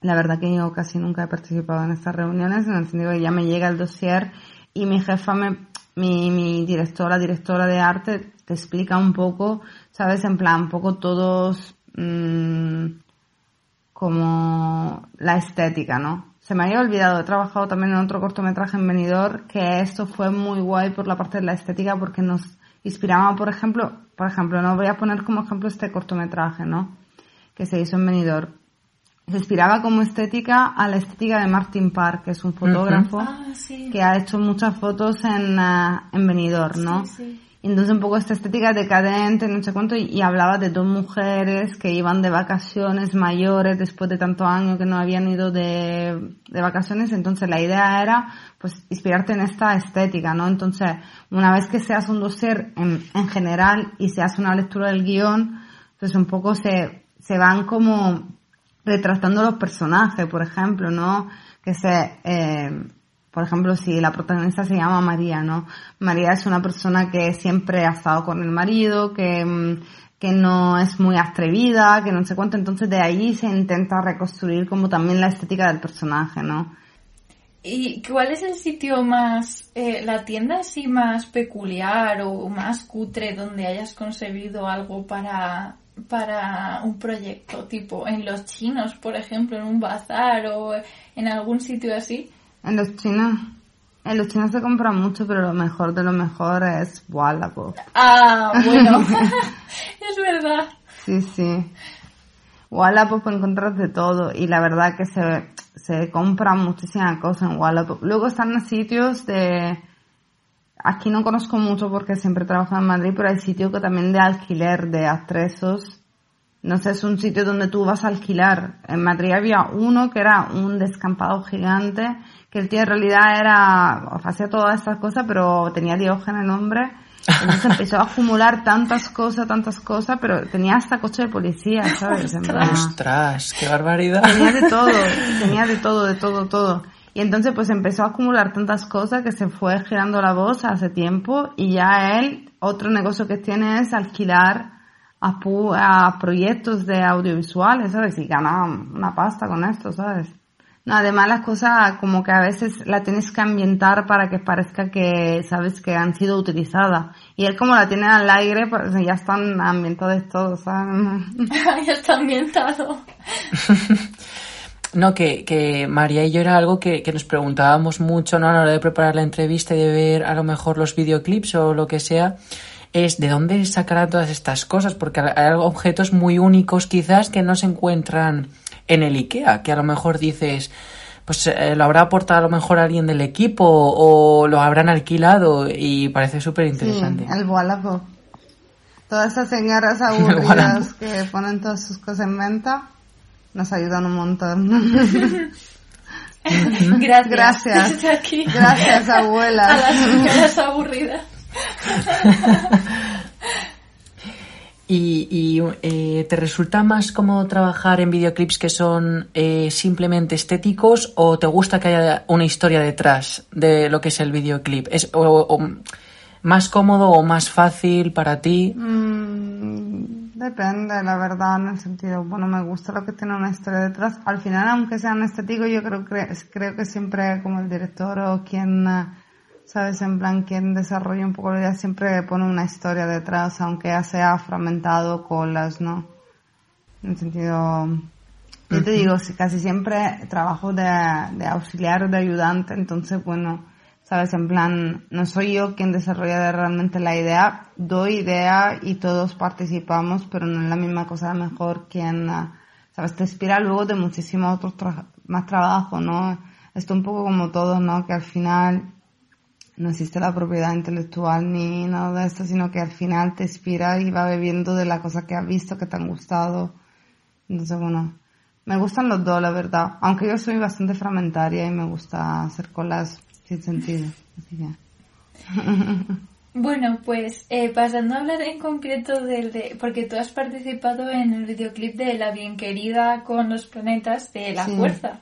S4: la verdad que yo casi nunca he participado en estas reuniones, en el sentido que ya me llega el dossier y mi jefa, me, mi, mi directora, directora de arte, te explica un poco, ¿sabes? En plan, un poco todos mmm, como la estética, ¿no? Se me había olvidado, he trabajado también en otro cortometraje en Benidorm, que esto fue muy guay por la parte de la estética porque nos inspiraba, por ejemplo, por ejemplo, no voy a poner como ejemplo este cortometraje, ¿no? Que se hizo en Benidorm se inspiraba como estética a la estética de Martin Park, que es un fotógrafo
S3: ah,
S4: que ha hecho muchas fotos en, uh, en Benidorm, ¿no? Entonces un poco esta estética decadente, no sé cuánto, y, hablaba de dos mujeres que iban de vacaciones mayores después de tantos años que no habían ido de, de vacaciones, entonces la idea era pues inspirarte en esta estética, ¿no? Entonces, una vez que se hace un dossier en, en general y se hace una lectura del guion, pues un poco se, se van como retratando los personajes, por ejemplo, ¿no? Que se, eh, por ejemplo, si la protagonista se llama María, ¿no? María es una persona que siempre ha estado con el marido, que, mm, que no es muy atrevida, que no sé cuánto, entonces de ahí se intenta reconstruir como también la estética del personaje, ¿no?
S3: ¿Y cuál es el sitio más, eh, la tienda así más peculiar o más cutre donde hayas conseguido algo para, para un proyecto? Tipo, en los chinos, por ejemplo, en un bazar o en algún sitio así.
S4: En los chinos, en los chinos se compra mucho, pero lo mejor de lo mejor es Wallapop.
S3: Ah, bueno, es verdad.
S4: Sí, sí. Wallapop encontrar de todo y la verdad que se, se compra muchísimas cosas en Wallapop. Luego están los sitios de... Aquí no conozco mucho porque siempre trabajo en Madrid, pero hay sitios que también de alquiler de atresos. No sé, es un sitio donde tú vas a alquilar. En Madrid había uno que era un descampado gigante, que el tío en realidad era, hacía todas estas cosas, pero tenía Diógenes el nombre entonces empezó a acumular tantas cosas, tantas cosas, pero tenía hasta coche de policía, ¿sabes?
S2: ¡Ostras! ¡Qué barbaridad!
S4: Tenía de todo, tenía de todo, de todo, todo. Y entonces pues empezó a acumular tantas cosas que se fue girando la voz hace tiempo y ya él, otro negocio que tiene es alquilar a, a proyectos de audiovisuales, ¿sabes? Y gana una pasta con esto, ¿sabes? No, además las cosas como que a veces la tienes que ambientar para que parezca que sabes que han sido utilizadas. Y él como la tiene al aire, pues ya están ambientados todos, ¿sabes?
S3: ya está ambientado.
S2: No, que, que María y yo era algo que, que nos preguntábamos mucho ¿no? a la hora de preparar la entrevista y de ver a lo mejor los videoclips o lo que sea, es de dónde sacarán todas estas cosas, porque hay objetos muy únicos quizás que no se encuentran en el IKEA, que a lo mejor dices, pues eh, lo habrá aportado a lo mejor alguien del equipo o lo habrán alquilado y parece súper interesante.
S4: Sí, el Wallapop. Todas esas señoras aburridas que ponen todas sus cosas en venta nos ayudan un montón.
S3: Gracias.
S4: Gracias. Gracias, abuela.
S3: A las aburridas.
S2: ¿Y, eh, te resulta más cómodo trabajar en videoclips que son eh, simplemente estéticos o te gusta que haya una historia detrás de lo que es el videoclip? ¿Es o, más cómodo o más fácil para ti?
S4: Mm, depende, la verdad, en el sentido, bueno, me gusta lo que tiene una historia detrás. Al final, aunque sean estéticos, yo creo que, creo que siempre como el director o quien ¿sabes? En plan, quien desarrolla un poco la idea siempre pone una historia detrás, aunque ya sea fragmentado con las, ¿no? En sentido, yo te digo, casi siempre trabajo de, de auxiliar o de ayudante, entonces, bueno, ¿sabes? En plan, no soy yo quien desarrolla realmente la idea, doy idea y todos participamos, pero no es la misma cosa, mejor quien, ¿sabes? Te inspira luego de muchísimo otros más trabajo, ¿no? Esto un poco como todo, ¿no? Que al final no existe la propiedad intelectual ni nada de esto, sino que al final te inspira y va bebiendo de la cosa que has visto, que te han gustado. Entonces, bueno, me gustan los dos, la verdad. Aunque yo soy bastante fragmentaria y me gusta hacer colas sin sentido.
S3: Bueno, pues eh, pasando a hablar en concreto del de, porque tú has participado en el videoclip de La Bien Querida con los planetas de La Fuerza.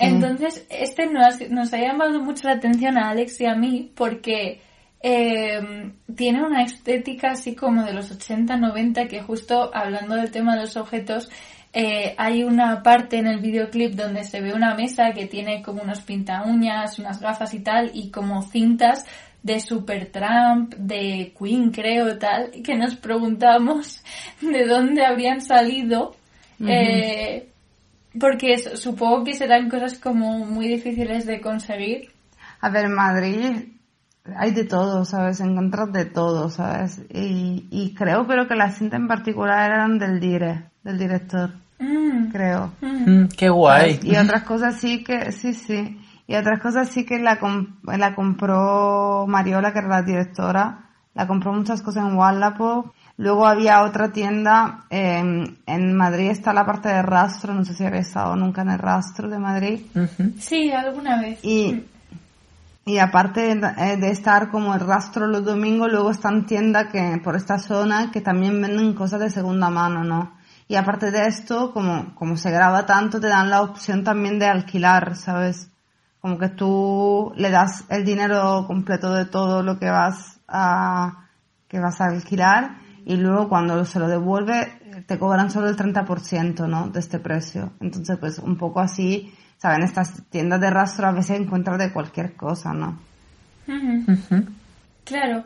S3: Entonces, este nos, ha llamado mucho la atención a Alex y a mí porque em, tiene una estética así como de los 80, 90, que justo hablando del tema de los objetos, eh, hay una parte en el videoclip donde se ve una mesa que tiene como unos pinta uñas, unas gafas y tal, y como cintas de Supertramp, de Queen creo, tal, que nos preguntamos de dónde habrían salido. eh, porque supongo que serán cosas como muy difíciles de conseguir.
S4: A ver, Madrid hay de todo, ¿sabes? Encontrar de todo, ¿sabes? Y, y creo, pero que las cintas en particular eran del dire, del director. Mm. Creo.
S2: Mm. Mm, qué guay.
S4: Y otras cosas sí que, sí, sí. Y otras cosas sí que la, la compró Mariola, que era la directora. La compró muchas cosas en Wallapop Luego había otra tienda, em, en Madrid está la parte de rastro, no sé si habéis estado nunca en el rastro de Madrid.
S3: Sí, alguna vez.
S4: Y, y aparte eh, de, estar como el rastro los domingos, luego están tiendas que por esta zona que también venden cosas de segunda mano, ¿no? Y aparte de esto, como, como se graba tanto, te dan la opción también de alquilar, ¿sabes? como que tú le das el dinero completo de todo lo que vas a, que vas a alquilar y luego cuando se lo devuelve te cobran solo el 30%, ¿no? De este precio. Entonces, pues un poco así, ¿saben? Estas tiendas de rastro a veces encuentras de cualquier cosa, ¿no?
S3: Claro.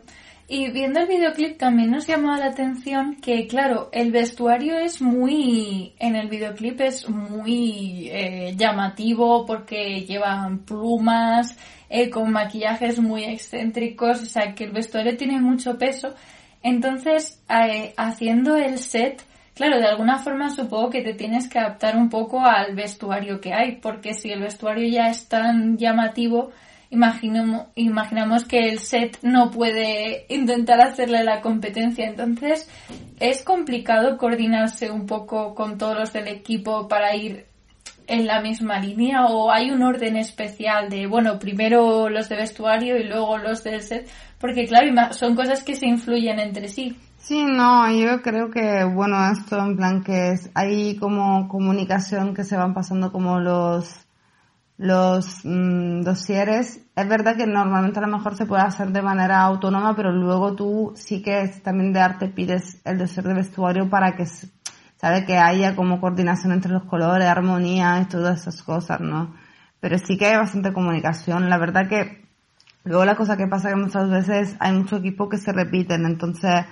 S3: Y viendo el videoclip también nos llamaba la atención que, claro, el vestuario es muy, en el videoclip es muy eh, llamativo porque llevan plumas, eh, con maquillajes muy excéntricos, o sea que el vestuario tiene mucho peso. Entonces, eh, haciendo el set, claro, de alguna forma supongo que te tienes que adaptar un poco al vestuario que hay, porque si el vestuario ya es tan llamativo, imaginamos, imaginamos que el set no puede intentar hacerle la competencia. Entonces, es complicado coordinarse un poco con todos los del equipo para ir en la misma línea o hay un orden especial de, bueno, primero los de vestuario y luego los del set, porque claro, son cosas que se influyen entre sí.
S4: Sí, no, yo creo que, bueno, esto en plan que es, hay como comunicación que se van pasando como los los mm, dosieres, es verdad que normalmente a lo mejor se puede hacer de manera autónoma, pero luego tú sí que también de arte pides el dossier de vestuario para que, sabe, que haya como coordinación entre los colores, armonía y todas esas cosas, ¿no? Pero sí que hay bastante comunicación. La verdad que luego la cosa que pasa que muchas veces hay mucho equipo que se repiten, entonces,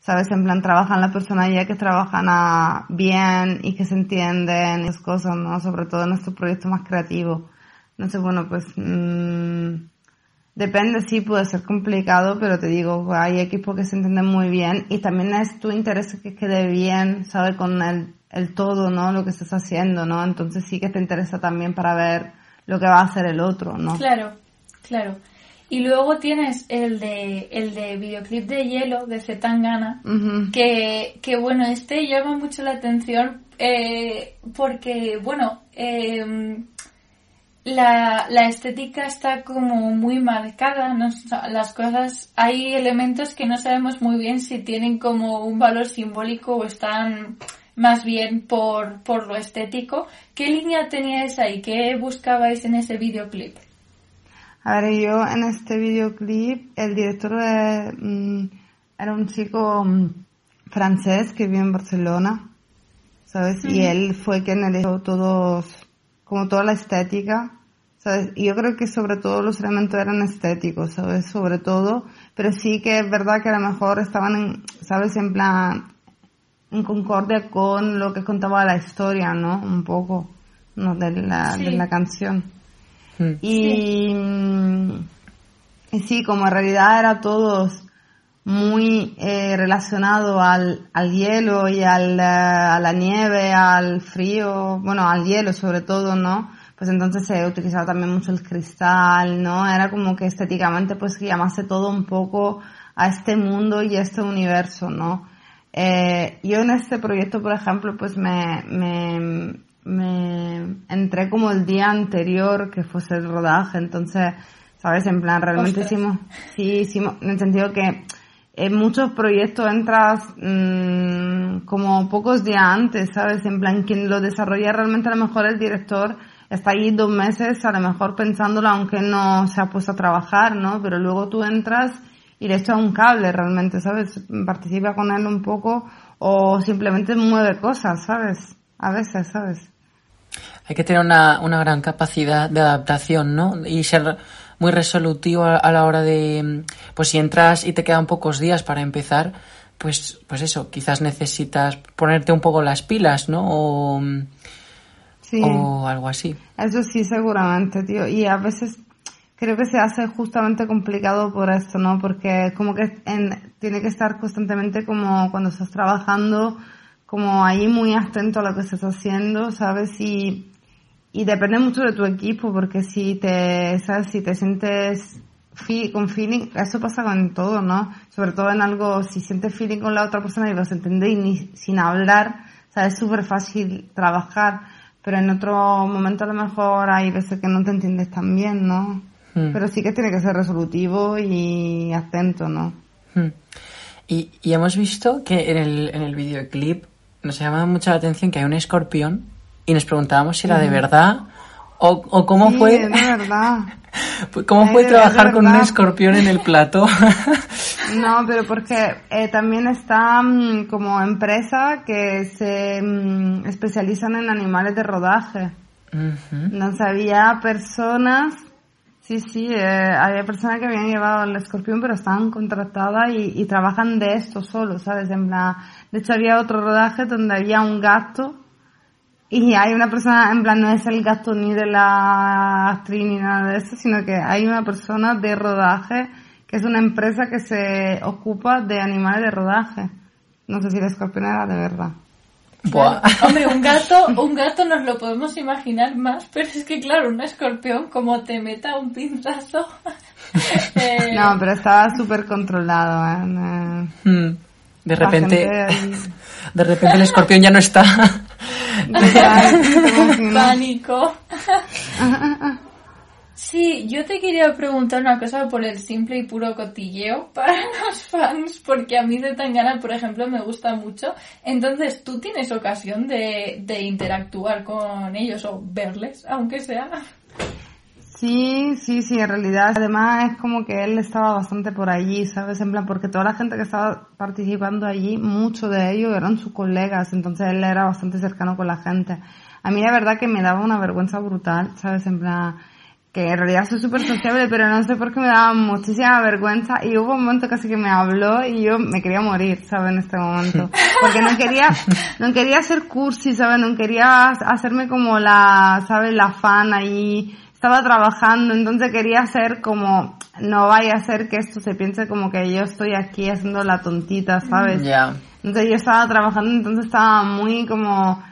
S4: sabes, en plan trabajan las personas que trabajan a bien y que se entienden esas cosas, ¿no? Sobre todo en estos proyectos más creativos. No sé, bueno, pues mmm, depende, sí, puede ser complicado, pero te digo, hay equipos que se entienden muy bien y también es tu interés que quede bien, ¿sabes? Con el, el todo, ¿no? Lo que estás haciendo, ¿no? Entonces sí que te interesa también para ver lo que va a hacer el otro, ¿no?
S3: Claro, claro. Y luego tienes el de, el de videoclip de hielo de Zetangana, que, que bueno, este llama mucho la atención eh, porque, bueno, eh, la, la, estética está como muy marcada, ¿no? las cosas, hay elementos que no sabemos muy bien si tienen como un valor simbólico o están más bien por, por lo estético. ¿Qué línea teníais ahí? ¿Qué buscabais en ese videoclip?
S4: A ver, yo en este videoclip, el director mm, era un chico mm, francés que vive en Barcelona, ¿sabes? Y él fue quien eligió todos, como toda la estética ¿sabes? Y yo creo que sobre todo los elementos eran estéticos, ¿sabes? Sobre todo, pero sí que es verdad que a lo mejor estaban, en, ¿sabes? En plan, en concordia con lo que contaba la historia, ¿no? Un poco, ¿no? De la, de la canción. Y, y sí, como en realidad era todos muy eh, relacionado al, al hielo y al, eh, a la nieve, al frío, bueno, al hielo sobre todo, ¿no? pues entonces se utilizaba también mucho el cristal, ¿no? Era como que estéticamente pues que llamase todo un poco a este mundo y a este universo, ¿no? Eh, yo en este proyecto, por ejemplo, pues me, me, me entré como el día anterior que fuese el rodaje, entonces, ¿sabes? En plan, realmente hicimos, sí, hicimos, en el sentido que en muchos proyectos entras mmm, como pocos días antes, ¿sabes? En plan, quien lo desarrolla realmente a lo mejor el director está ahí dos meses a lo mejor pensándolo aunque no se ha puesto a trabajar, ¿no? Pero luego tú entras y le echas un cable realmente, ¿sabes? Participa con él un poco o simplemente mueve cosas, ¿sabes? A veces, ¿sabes?
S2: Hay que tener una, una gran capacidad de adaptación, ¿no? Y ser muy resolutivo a, la hora de, pues si entras y te quedan pocos días para empezar, pues, pues eso, quizás necesitas ponerte un poco las pilas, ¿no? O, o algo así.
S4: Eso sí, seguramente, tío. Y a veces creo que se hace justamente complicado por esto, ¿no? Porque como que tiene que estar constantemente como cuando estás trabajando, como ahí muy atento a lo que estás haciendo, ¿sabes? Y, y depende mucho de tu equipo, porque si te, ¿sabes? Si te sientes con feeling, eso pasa con todo, ¿no? Sobre todo en algo, si sientes feeling con la otra persona y los entendéis ni, sin hablar, ¿sabes? Es súper fácil trabajar pero en otro momento a lo mejor hay veces que no te entiendes tan bien, ¿no? Hmm. Pero sí que tiene que ser resolutivo y atento, ¿no?
S2: Hmm. Y, y, hemos visto que en el, en el videoclip nos llamaba mucho la atención que hay un escorpión y nos preguntábamos si era de verdad ¿O, o cómo
S4: Sí,
S2: fue?
S4: de verdad.
S2: ¿Cómo
S4: Ay,
S2: fue
S4: de
S2: trabajar
S4: verdad.
S2: con un escorpión en el plato?
S4: No, pero porque eh, también está mm, como empresa que se mm, especializan en animales de rodaje.
S2: Ujú.
S4: Entonces había personas, sí, sí, eh, había personas que habían llevado el escorpión pero estaban contratadas y, y trabajan de esto solo, ¿sabes? En plan, de hecho había otro rodaje donde había un gato y hay una persona, en plan, no es el gato ni de la actriz ni nada de eso, sino que hay una persona de rodaje que es una empresa que se ocupa de animales de rodaje. No sé si el escorpión era de verdad.
S2: Buah.
S3: Hombre, un gato, un gato nos lo podemos imaginar más, pero es que claro, un escorpión como te meta un pinzazo. eh,
S4: No, pero estaba súper controlado. ¿eh? Eh,
S2: Mm. De
S4: la
S2: repente,
S4: gente
S2: de repente el escorpión ya no está.
S4: Total, ¿te imaginas?
S3: pánico. Sí, yo te quería preguntar una cosa por el simple y puro cotilleo para los fans, porque a mí de Tangana, por ejemplo, me gusta mucho. Entonces, ¿tú tienes ocasión de, de interactuar con ellos o verles, aunque sea?
S4: Sí, sí, sí, en realidad. Además es como que él estaba bastante por allí, ¿sabes? En plan, porque toda la gente que estaba participando allí, muchos de ellos eran sus colegas, entonces él era bastante cercano con la gente. A mí la verdad que me daba una vergüenza brutal, ¿sabes? En plan, que en realidad soy súper sociable, pero no sé por qué me daba muchísima vergüenza y hubo un momento casi que me habló y yo me quería morir, ¿sabes? En este momento. Porque no quería, no quería hacer cursi, ¿sabes? No quería hacerme como la, ¿sabes? La fan ahí. Estaba trabajando, entonces quería hacer como, no vaya a ser que esto se piense como que yo estoy aquí haciendo la tontita, ¿sabes?
S2: ya.
S4: Entonces yo estaba trabajando, entonces estaba muy como,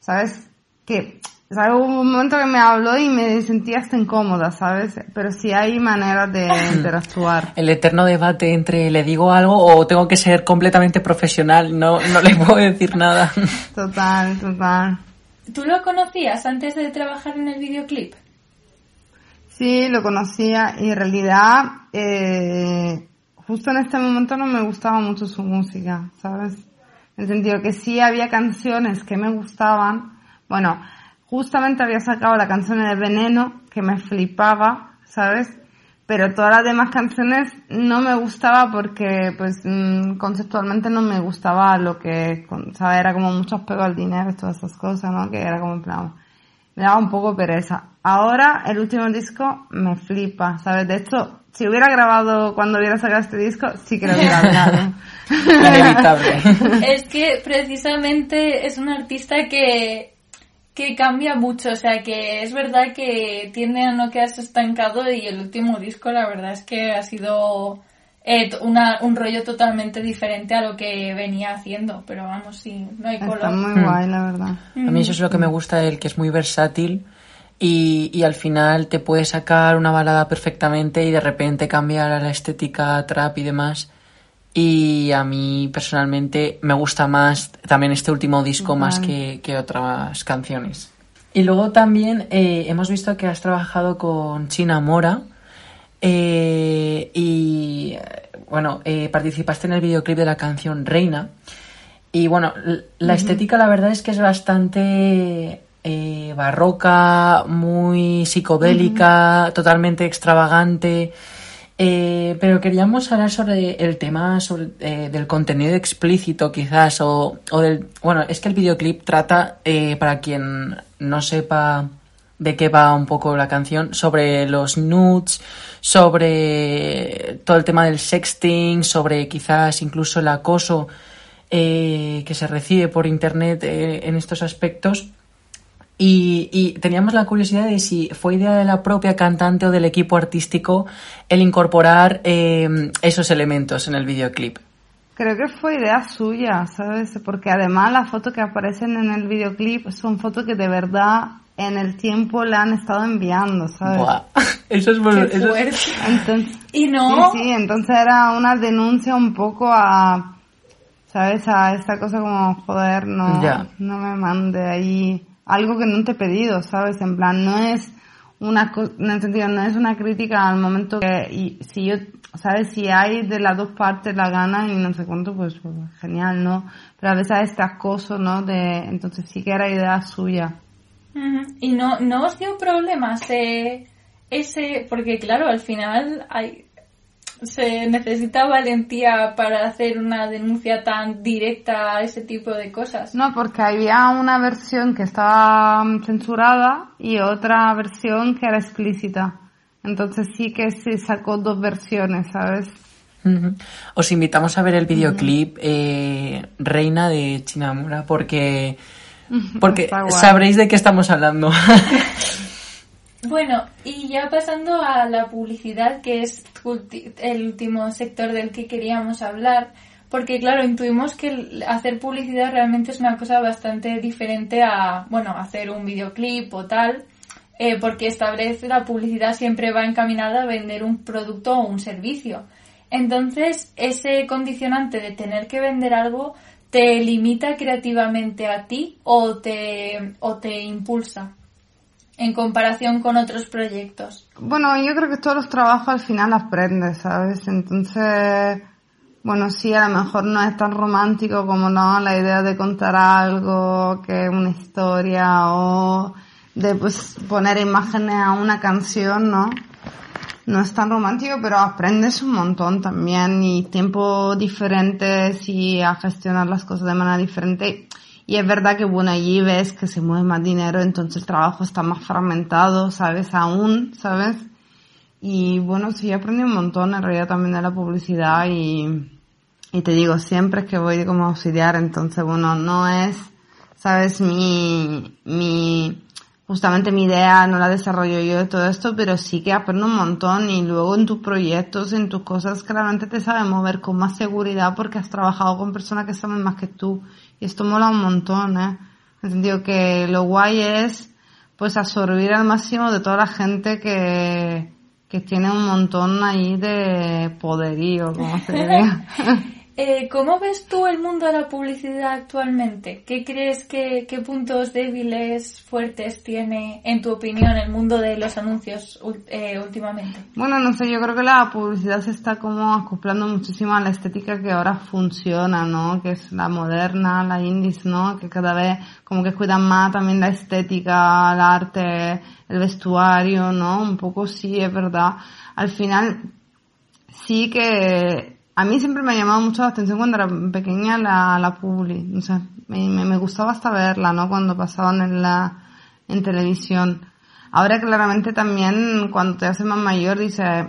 S4: ¿sabes? Que, ¿sabes? Hubo un momento que me habló y me sentía hasta incómoda, ¿sabes? Pero sí hay maneras de interactuar.
S2: El eterno debate entre le digo algo o tengo que ser completamente profesional, no, no le puedo decir nada.
S4: Total, total.
S3: ¿Tú lo conocías antes de trabajar en el videoclip?
S4: Sí, lo conocía y en realidad, eh, justo en este momento no me gustaba mucho su música, ¿sabes? En el sentido que sí había canciones que me gustaban. Bueno, justamente había sacado la canción de Veneno, que me flipaba, ¿sabes? Pero todas las demás canciones no me gustaba porque, pues, mm, conceptualmente no me gustaba lo que, ¿sabes? Era como mucho apego al dinero y todas esas cosas, ¿no? Que era como en plan, me daba un poco pereza. Ahora, el último disco me flipa, ¿sabes? De hecho, si hubiera grabado cuando hubiera sacado este disco, sí que lo hubiera.
S2: Inevitable.
S3: Es que precisamente es un artista que, que cambia mucho, o sea que es verdad que tiende a no quedarse estancado y el último disco la verdad es que ha sido eh, una, un rollo totalmente diferente a lo que venía haciendo, pero vamos, sí, no hay
S4: Está
S3: color.
S4: muy guay, la verdad.
S2: A mí eso es lo que me gusta de él, que es muy versátil y, y al final te puede sacar una balada perfectamente y de repente cambiar a la estética trap y demás. Y a mí personalmente me gusta más también este último disco más que, que otras canciones. Y luego también eh, hemos visto que has trabajado con China Mora eh, y bueno, eh, participaste en el videoclip de la canción Reina. Y bueno, la estética la verdad es que es bastante eh, barroca, muy psicodélica, totalmente extravagante. Eh, pero queríamos hablar sobre el tema sobre, eh, del contenido explícito quizás o, o del... Bueno, es que el videoclip trata, eh, para quien no sepa de qué va un poco la canción, sobre los nudes, sobre todo el tema del sexting, sobre quizás incluso el acoso eh, que se recibe por internet eh, en estos aspectos. Y, teníamos la curiosidad de si fue idea de la propia cantante o del equipo artístico el incorporar eh, esos elementos en el videoclip.
S4: Creo que fue idea suya, ¿sabes? Porque además las fotos que aparecen en el videoclip son fotos que de verdad en el tiempo le han estado enviando, ¿sabes?
S2: Buah, Eso es, bueno, eso es-
S3: fuerte.
S4: Entonces,
S3: Y no,
S4: Sí, sí, entonces era una denuncia un poco a, ¿sabes? A esta cosa como, joder, no, no me mande ahí algo que no te he pedido, ¿sabes? En plan, no es una, co- en el sentido, no es una crítica al momento que, y si yo, ¿sabes? Si hay de las dos partes la gana y no sé cuánto, pues, pues, genial, ¿no? Pero a veces este acoso, ¿no? De, entonces sí que era idea suya.
S3: Y no, no os dio problemas eh, ese, porque claro, al final hay, se necesita valentía para hacer una denuncia tan directa a ese tipo de cosas.
S4: No, porque había una versión que estaba mm, censurada y otra versión que era explícita. Entonces sí que se sacó dos versiones, ¿sabes?
S2: Os invitamos a ver el videoclip eh, Reina de Chinamura porque, porque sabréis de qué estamos hablando.
S3: Bueno, y ya pasando a la publicidad, que es el último sector del que queríamos hablar, porque claro, intuimos que hacer publicidad realmente es una cosa bastante diferente a, bueno, hacer un videoclip o tal, eh, porque esta vez la publicidad siempre va encaminada a vender un producto o un servicio. Entonces, ese condicionante de tener que vender algo te limita creativamente a ti o te, o te impulsa en comparación con otros proyectos.
S4: Bueno, yo creo que todos los trabajos al final aprendes, ¿sabes? Entonces, bueno, sí, a lo mejor no es tan romántico como no la idea de contar algo, que una historia o de pues poner imágenes a una canción, ¿no? No es tan romántico, pero aprendes un montón también y tiempo diferentes y a gestionar las cosas de manera diferente. Y es verdad que, bueno, allí ves que se mueve más dinero, entonces el trabajo está más fragmentado, ¿sabes? Aún, ¿sabes? Y bueno, sí, aprendí un montón en realidad también de la publicidad y, y te digo, siempre que voy como auxiliar, entonces bueno, no es, ¿sabes? Mi, mi, justamente mi idea no la desarrollo yo de todo esto, pero sí que aprendo un montón y luego en tus proyectos, en tus cosas, claramente te sabes mover con más seguridad porque has trabajado con personas que saben más que tú. Y esto mola un montón, ¿eh? En que lo guay es, pues, absorbir al máximo de toda la gente que, que tiene un montón ahí de poderío, como se diría.
S3: Eh, ¿Cómo ves tú el mundo de la publicidad actualmente? ¿Qué crees que qué puntos débiles, fuertes tiene, en tu opinión, el mundo de los anuncios eh, últimamente?
S4: Bueno, no sé, yo creo que la publicidad se está como acoplando muchísimo a la estética que ahora funciona, ¿no? Que es la moderna, la indies, ¿no? Que cada vez como que cuidan más también la estética, el arte, el vestuario, ¿no? Un poco sí, es verdad. Al final, sí que a mí siempre me ha llamado mucho la atención cuando era pequeña la, la publi, no sé, me, me, me gustaba hasta verla, ¿no? Cuando pasaban en la, en televisión. Ahora claramente también cuando te haces más mayor dices,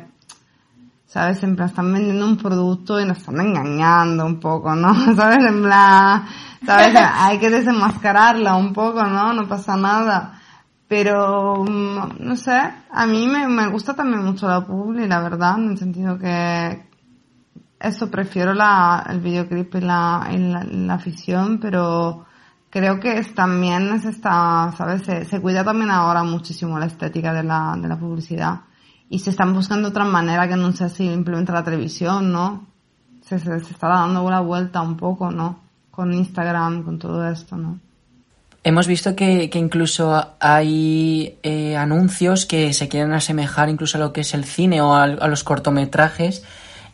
S4: ¿sabes? En plan, están vendiendo un producto y nos están engañando un poco, ¿no? ¿Sabes? En plan, ¿sabes? Hay que desenmascararla un poco, ¿no? No pasa nada. Pero, mm, no sé, a mí me, me gusta también mucho la publi, la verdad, en el sentido que eso prefiero la, el videoclip y la, la, afición, pero creo que también es esta, ¿sabes? Se, se cuida también ahora muchísimo la estética de la, de la publicidad y se están buscando otras maneras que no si simplemente la televisión, ¿no? Se, se, se está dando una vuelta un poco, ¿no? Con Instagram, con todo esto, ¿no?
S2: Hemos visto que, que incluso hay eh, anuncios que se quieren asemejar incluso a lo que es el cine o a los cortometrajes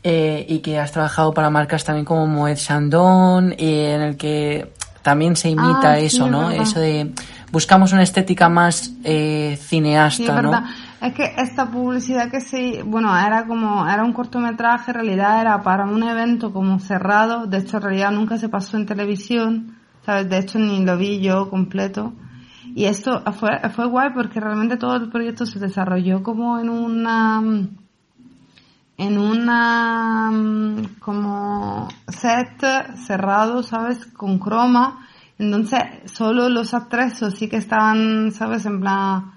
S2: eh, y que has trabajado para marcas también como Moet Chandon eh, en el que también se imita
S4: Ah,
S2: eso,
S4: es
S2: ¿no? Eso de buscamos una estética más eh, cineasta,
S4: Sí, es
S2: ¿no?
S4: Es que esta publicidad que sí, bueno, era como, era un cortometraje, en realidad era para un evento como cerrado, de hecho en realidad nunca se pasó en televisión, ¿sabes? De hecho ni lo vi yo completo. Y esto fue, fue guay porque realmente todo el proyecto se desarrolló como en una, en una, mm, como set cerrado, ¿sabes? Con croma. Entonces, solo los actresos sí que estaban, ¿sabes? En plan,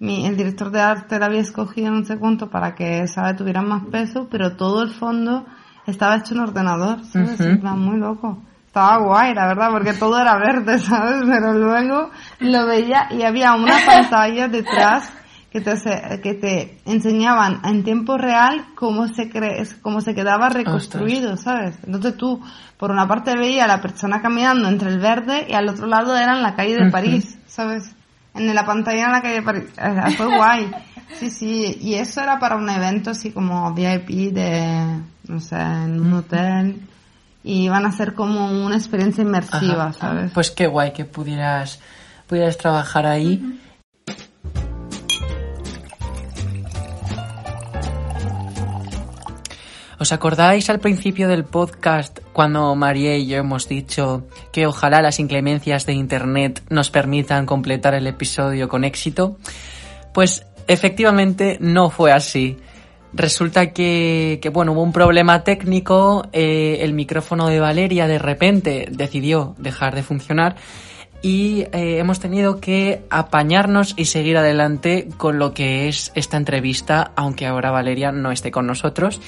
S4: mi, el director de arte la había escogido no sé cuánto para que, ¿sabes? Tuvieran más peso, pero todo el fondo estaba hecho en ordenador, ¿sabes? En plan, muy loco. Estaba guay, la verdad, porque todo era verde, ¿sabes? Pero luego lo veía y había una pantalla detrás que te, que te enseñaban en tiempo real cómo se cre cómo se quedaba reconstruido, ¿sabes? Entonces tú, por una parte veías a la persona caminando entre el verde y al otro lado era en la calle de. París, ¿sabes? En la pantalla en la calle de París. Fue guay. Sí, sí. Y eso era para un evento así como VIP de, no sé, en un hotel. Y iban a ser como una experiencia inmersiva,
S2: Ajá.
S4: ¿sabes?
S2: Pues qué guay que pudieras pudieras trabajar ahí. ¿Os acordáis al principio del podcast cuando María y yo hemos dicho que ojalá las inclemencias de Internet nos permitan completar el episodio con éxito? Pues efectivamente no fue así. Resulta que, bueno, hubo un problema técnico, eh, el micrófono de Valeria de repente decidió dejar de funcionar y eh, hemos tenido que apañarnos y seguir adelante con lo que es esta entrevista, aunque ahora Valeria no esté con nosotros.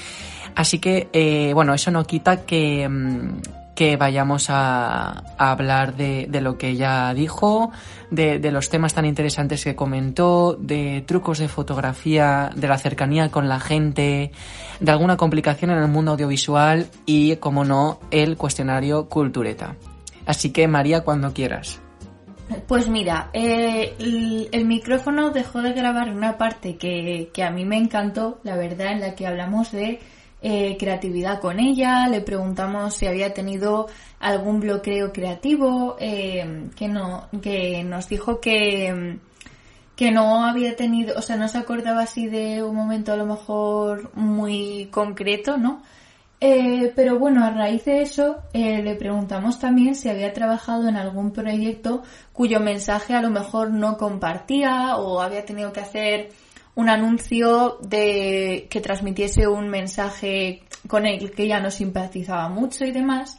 S2: Así que, eh, bueno, eso no quita que, mm, que vayamos a, hablar de, lo que ella dijo, de, de, los temas tan interesantes que comentó, de trucos de fotografía, de la cercanía con la gente, de alguna complicación en el mundo audiovisual y, como no, el cuestionario Cultureta. Así que, María, cuando quieras.
S3: Pues mira, eh, el, el, micrófono dejó de grabar una parte que, que a mí me encantó, la verdad, en la que hablamos de eh, creatividad con ella, le preguntamos si había tenido algún bloqueo creativo, eh, que no, que nos dijo que, que no había tenido, o sea, no se acordaba así de un momento a lo mejor muy concreto, ¿no? Eh, pero bueno, a raíz de eso eh, le preguntamos también si había trabajado en algún proyecto cuyo mensaje a lo mejor no compartía o había tenido que hacer un anuncio de que transmitiese un mensaje con el que ya no simpatizaba mucho y demás.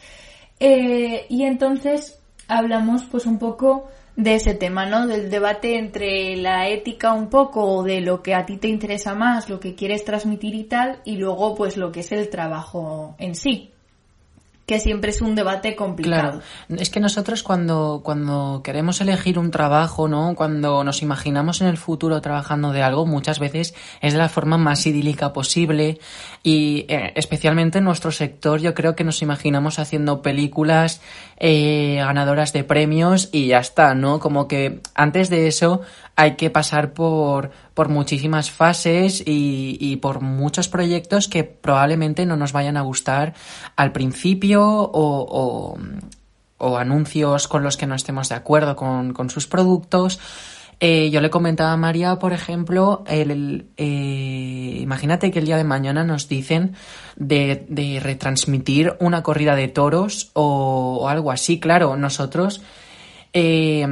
S3: Eh, y entonces hablamos pues un poco de ese tema, ¿no? Del debate entre la ética un poco de lo que a ti te interesa más, lo que quieres transmitir y tal, y luego pues lo que es el trabajo en sí que siempre es un debate complicado.
S2: Claro. Es que nosotros cuando, cuando queremos elegir un trabajo, ¿no? Cuando nos imaginamos en el futuro trabajando de algo, muchas veces es de la forma más idílica posible y eh, especialmente en nuestro sector yo creo que nos imaginamos haciendo películas eh, ganadoras de premios y ya está, ¿no? Como que antes de eso hay que pasar por, por muchísimas fases y, y, por muchos proyectos que probablemente no nos vayan a gustar al principio o, o, anuncios con los que no estemos de acuerdo con, con sus productos. Eh, yo le comentaba a María, por ejemplo, el, eh, imagínate que el día de mañana nos dicen de, de retransmitir una corrida de toros o algo así. Claro, nosotros eh,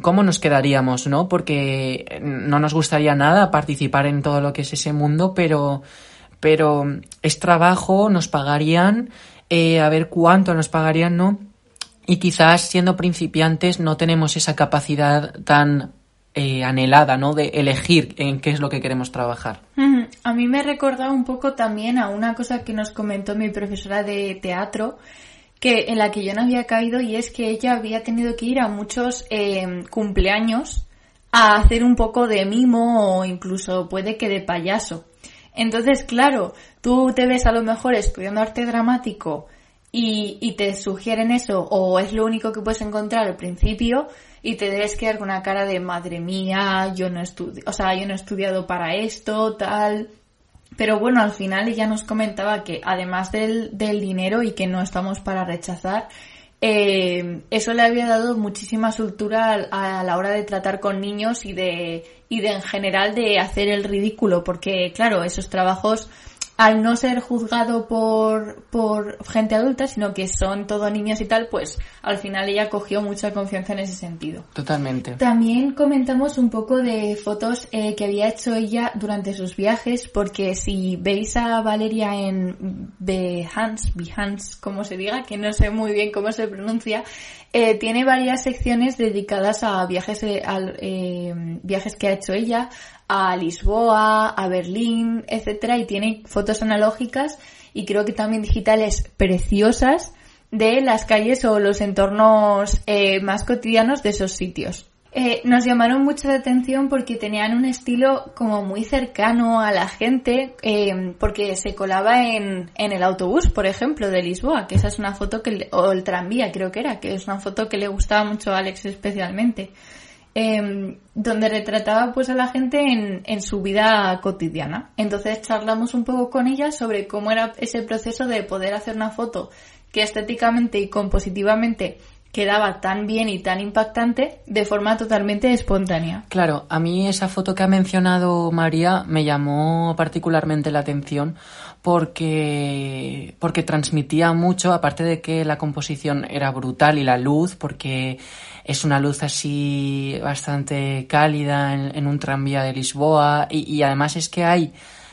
S2: cómo nos quedaríamos, ¿no? Porque no nos gustaría nada participar en todo lo que es ese mundo, pero, pero es trabajo, nos pagarían, eh, a ver cuánto nos pagarían, ¿no? Y quizás siendo principiantes no tenemos esa capacidad tan eh, anhelada, ¿no? De elegir en qué es lo que queremos trabajar.
S3: A mí me recordado un poco también a una cosa que nos comentó mi profesora de teatro, que en la que yo no había caído y es que ella había tenido que ir a muchos eh, cumpleaños a hacer un poco de mimo o incluso puede que de payaso. Entonces, claro, tú te ves a lo mejor estudiando arte dramático y, y te sugieren eso o es lo único que puedes encontrar al principio y te debes quedar con una cara de madre mía, yo no estudio, o sea, yo no he estudiado para esto, tal. Pero bueno, al final ella nos comentaba que además del, del dinero y que no estamos para rechazar, eh, eso le había dado muchísima soltura a, a, la hora de tratar con niños y de, y de en general de hacer el ridículo, porque claro, esos trabajos al no ser juzgado por, por gente adulta, sino que son todo niños y tal, pues al final ella cogió mucha confianza en ese sentido.
S2: Totalmente.
S3: También comentamos un poco de fotos eh, que había hecho ella durante sus viajes, porque si veis a Valeria en Behance, Behance, como se diga, que no sé muy bien cómo se pronuncia, eh, tiene varias secciones dedicadas a viajes, eh, a, viajes que ha hecho ella, a Lisboa, a Berlín, etcétera, y tiene fotos analógicas y creo que también digitales preciosas de las calles o los entornos eh, más cotidianos de esos sitios. Eh, nos llamaron mucho la atención porque tenían un estilo como muy cercano a la gente, eh, porque se colaba en, en, el autobús, por ejemplo, de Lisboa, que esa es una foto que, o el tranvía creo que era, que es una foto que le gustaba mucho a Alex especialmente eh, donde retrataba pues a la gente en, en, su vida cotidiana. Entonces charlamos un poco con ella sobre cómo era ese proceso de poder hacer una foto que estéticamente y compositivamente quedaba tan bien y tan impactante de forma totalmente espontánea.
S2: Claro, a mí esa foto que ha mencionado María me llamó particularmente la atención porque, porque transmitía mucho, aparte de que la composición era brutal y la luz, porque es una luz así bastante cálida en, un tranvía de Lisboa y, además es que hay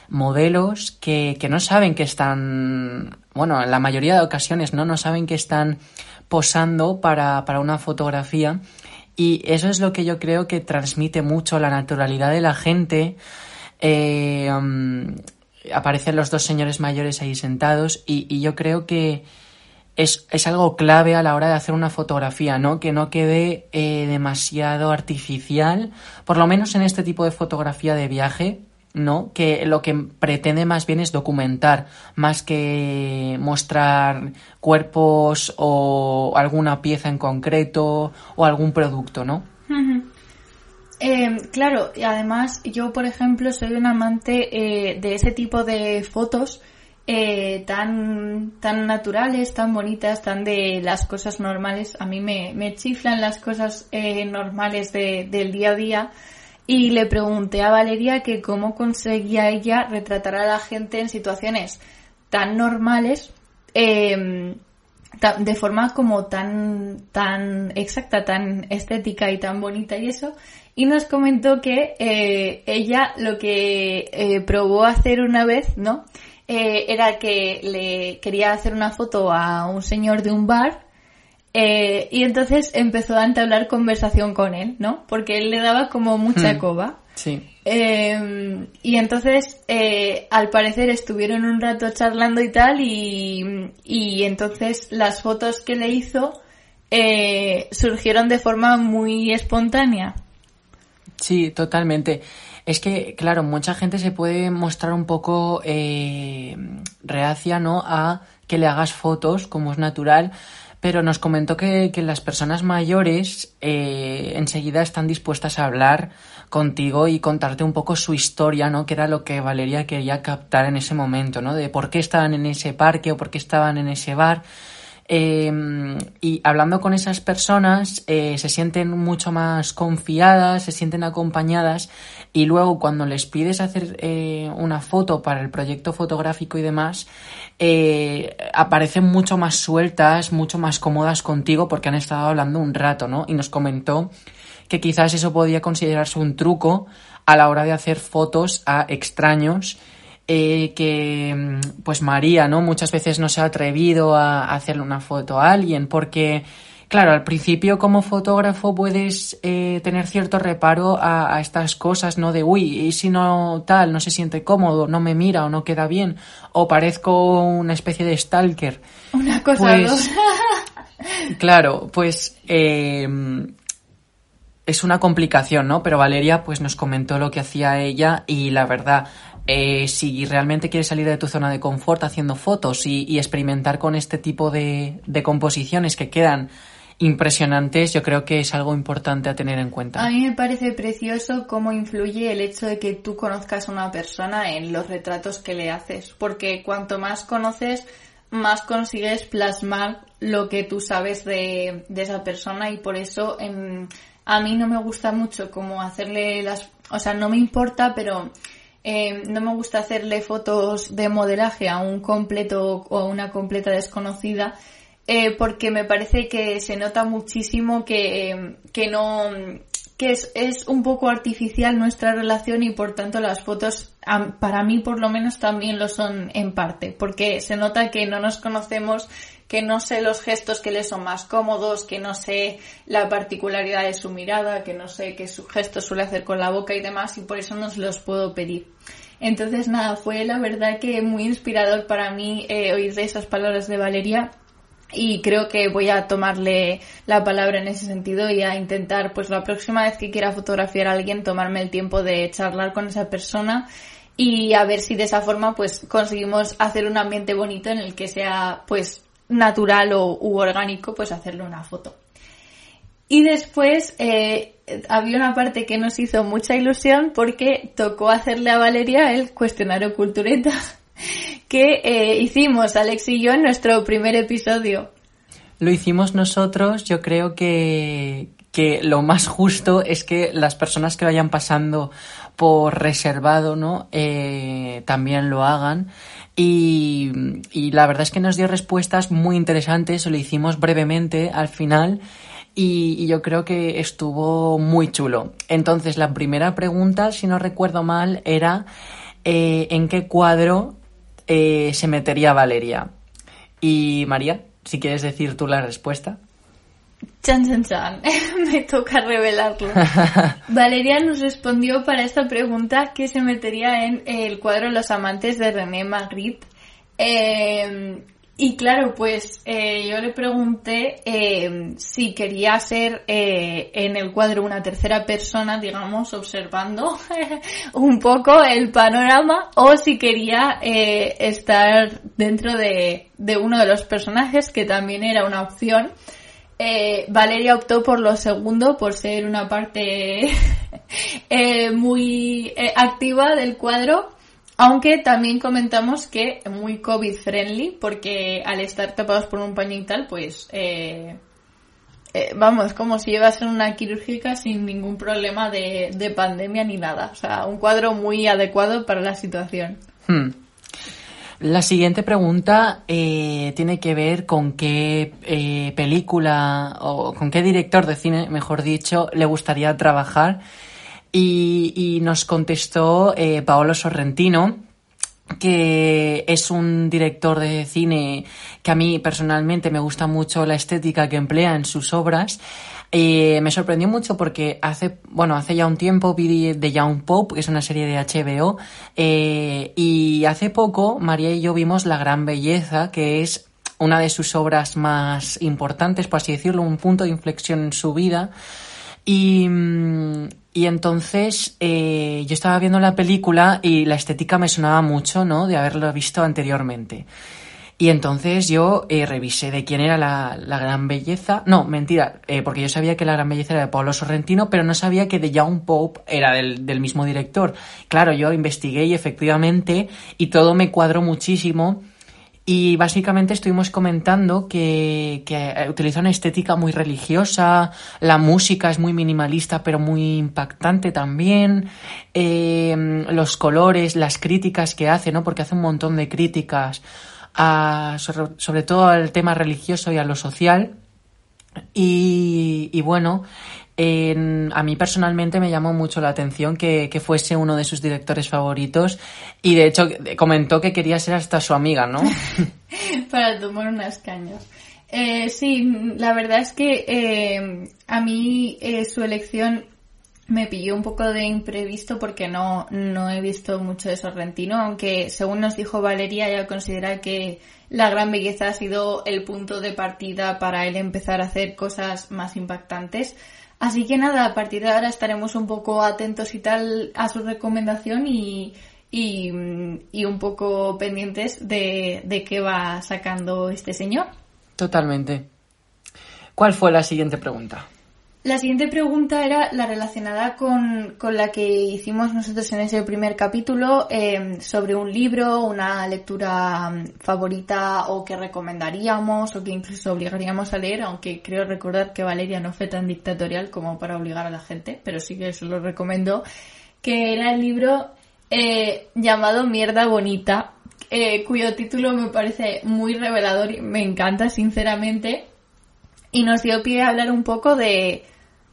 S2: modelos que, que no saben que están, bueno, en la mayoría de ocasiones no, no saben que están posando para, para una fotografía y eso es lo que yo creo que transmite mucho la naturalidad de la gente. Eh, um, aparecen los dos señores mayores ahí sentados y, yo creo que, es, es, algo clave a la hora de hacer una fotografía, ¿no? Que no quede eh, demasiado artificial, por lo menos en este tipo de fotografía de viaje, ¿no? Que lo que pretende más bien es documentar, más que mostrar cuerpos o alguna pieza en concreto o algún producto, ¿no?
S3: Eh, claro, y además yo, por ejemplo, soy un amante eh, de ese tipo de fotos eh, tan, tan naturales, tan bonitas, tan de las cosas normales. A mí me, me chiflan las cosas eh, normales de, del día a día. Y le pregunté a Valeria que cómo conseguía ella retratar a la gente en situaciones tan normales, em, de forma como tan, tan exacta, tan estética y tan bonita y eso. Y nos comentó que eh, ella lo que eh, probó hacer una vez, ¿no? eh, era que le quería hacer una foto a un señor de un bar eh, y entonces empezó a entablar conversación con él, ¿no? Porque él le daba como mucha
S2: Hmm.
S3: coba.
S2: Sí.
S3: Eh, y entonces, eh, al parecer, estuvieron un rato charlando y tal, y, y entonces las fotos que le hizo eh, surgieron de forma muy espontánea.
S2: Sí, totalmente. Es que, claro, mucha gente se puede mostrar un poco eh, reacia, ¿no? A que le hagas fotos, como es natural, pero nos comentó que, que las personas mayores eh, enseguida están dispuestas a hablar contigo y contarte un poco su historia, ¿no? Que era lo que Valeria quería captar en ese momento, ¿no? De por qué estaban en ese parque o por qué estaban en ese bar. Eh, y hablando con esas personas eh, se sienten mucho más confiadas, se sienten acompañadas y luego cuando les pides hacer eh, una foto para el proyecto fotográfico y demás, eh, aparecen mucho más sueltas, mucho más cómodas contigo porque han estado hablando un rato, ¿no? Y nos comentó que quizás eso podía considerarse un truco a la hora de hacer fotos a extraños eh, que mm, pues María, ¿no? Muchas veces no se ha atrevido a hacerle una foto a alguien porque, claro, al principio como fotógrafo puedes eh, tener cierto reparo a, a, estas cosas, ¿no? De, uy, y si no tal, no se siente cómodo, no me mira o no queda bien, o parezco una especie de stalker.
S3: Una cosa
S2: pues, Claro, pues eh, es una complicación, ¿no? Pero Valeria pues nos comentó lo que hacía ella y la verdad, eh, si realmente quieres salir de tu zona de confort haciendo fotos y, experimentar con este tipo de, de, composiciones que quedan impresionantes, yo creo que es algo importante a tener en cuenta.
S3: A mí me parece precioso cómo influye el hecho de que tú conozcas a una persona en los retratos que le haces, porque cuanto más conoces, más consigues plasmar lo que tú sabes de, de esa persona y por eso en, a mí no me gusta mucho como hacerle las, o sea, no me importa, pero eh, no me gusta hacerle fotos de modelaje a un completo o a una completa desconocida eh, porque me parece que se nota muchísimo que, eh, que no que es, es, un poco artificial nuestra relación y por tanto las fotos para mí por lo menos también lo son en parte porque se nota que no nos conocemos que no sé los gestos que le son más cómodos, que no sé la particularidad de su mirada, que no sé qué su gesto suele hacer con la boca y demás, y por eso no se los puedo pedir. Entonces, nada, fue la verdad que muy inspirador para mí eh, oír de esas palabras de Valeria y creo que voy a tomarle la palabra en ese sentido y a intentar, pues la próxima vez que quiera fotografiar a alguien, tomarme el tiempo de charlar con esa persona y a ver si de esa forma pues conseguimos hacer un ambiente bonito en el que sea pues natural o u orgánico, pues hacerle una foto. Y después eh, había una parte que nos hizo mucha ilusión porque tocó hacerle a Valeria el cuestionario cultureta que eh, hicimos Alex y yo en nuestro primer episodio.
S2: lo hicimos nosotros, yo creo que, que lo más justo es que las personas que vayan pasando por reservado, ¿no? Eh, también lo hagan. Y, y, la verdad es que nos dio respuestas muy interesantes, lo hicimos brevemente al final y, yo creo que estuvo muy chulo. Entonces, la primera pregunta, si no recuerdo mal, era eh, ¿en qué cuadro eh, se metería Valeria? Y María, si quieres decir tú la respuesta.
S3: Chan, chan, chan. Me toca revelarlo. Valeria nos respondió para esta pregunta que se metería en el cuadro Los amantes de René Magritte. Eh, y claro, pues eh, yo le pregunté eh, si quería ser en el cuadro una tercera persona, digamos, observando un poco el panorama, o si quería estar dentro de, de uno de los personajes, que también era una opción. Eh, Valeria optó por lo segundo, por ser una parte eh, muy eh, activa del cuadro, aunque también comentamos que muy COVID friendly, porque al estar tapados por un paño y tal, pues vamos, como si llevas una quirúrgica sin ningún problema de, de, pandemia ni nada. O sea, un cuadro muy adecuado para la situación.
S2: Hmm. La siguiente pregunta eh, tiene que ver con qué eh, película o con qué director de cine, mejor dicho, le gustaría trabajar. Y, nos contestó eh, Paolo Sorrentino, que es un director de cine que a mí personalmente me gusta mucho la estética que emplea en sus obras eh, me sorprendió mucho porque hace, bueno, hace ya un tiempo vi The Young Pope, que es una serie de HBO, eh, y hace poco María y yo vimos La Gran Belleza, que es una de sus obras más importantes, por así decirlo, un punto de inflexión en su vida. Y, y entonces eh, yo estaba viendo la película y la estética me sonaba mucho, ¿no? De haberlo visto anteriormente. Y entonces yo eh, revisé de quién era la, la gran belleza. No, mentira, eh, porque yo sabía que la gran belleza era de Pablo Sorrentino, pero no sabía que de Young Pope era del, del mismo director. Claro, yo investigué y efectivamente, y todo me cuadró muchísimo. Y básicamente estuvimos comentando que, que eh, utiliza una estética muy religiosa, la música es muy minimalista pero muy impactante también, eh, los colores, las críticas que hace, ¿no? Porque hace un montón de críticas sobre, todo al tema religioso y a lo social. Y, bueno, a mí personalmente me llamó mucho la atención que, fuese uno de sus directores favoritos y de hecho comentó que quería ser hasta su amiga, ¿no?
S3: Para tomar unas cañas. Eh, sí, la verdad es que eh, a mí eh, su elección me pilló un poco de imprevisto porque no, no he visto mucho de Sorrentino, aunque según nos dijo Valeria, ella considera que la gran belleza ha sido el punto de partida para él empezar a hacer cosas más impactantes. Así que nada, a partir de ahora estaremos un poco atentos y tal a su recomendación y, y, un poco pendientes de, de qué va sacando este señor.
S2: Totalmente. ¿Cuál fue la siguiente pregunta?
S3: La siguiente pregunta era la relacionada con, la que hicimos nosotros en ese primer capítulo em, sobre un libro, una lectura mm, favorita o que recomendaríamos o que incluso obligaríamos a leer, aunque creo recordar que Valeria no fue tan dictatorial como para obligar a la gente, pero sí que eso lo recomiendo, que era el libro eh, llamado Mierda Bonita, eh, cuyo título me parece muy revelador y me encanta sinceramente y nos dio pie a hablar un poco de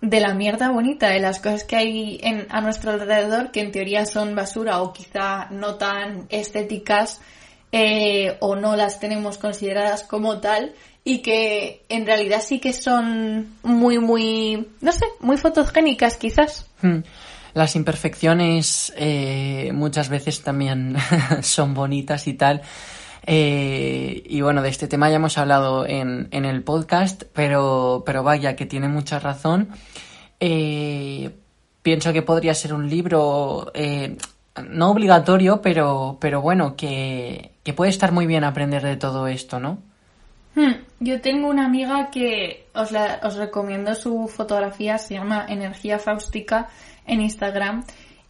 S3: de la mierda bonita, de las cosas que hay en, a nuestro alrededor que en teoría son basura o quizá no tan estéticas eh, o no las tenemos consideradas como tal y que en realidad sí que son muy, muy, no sé, muy fotogénicas quizás.
S2: Hmm. Las imperfecciones eh, muchas veces también son bonitas y tal. Eh, y bueno, de este tema ya hemos hablado en, en el podcast, pero, pero vaya, que tiene mucha razón. Eh, pienso que podría ser un libro eh, no obligatorio, pero, pero bueno, que, que, puede estar muy bien aprender de todo esto, ¿no?
S3: Hmm, yo tengo una amiga que os, os recomiendo su fotografía, se llama Energía Faustica en Instagram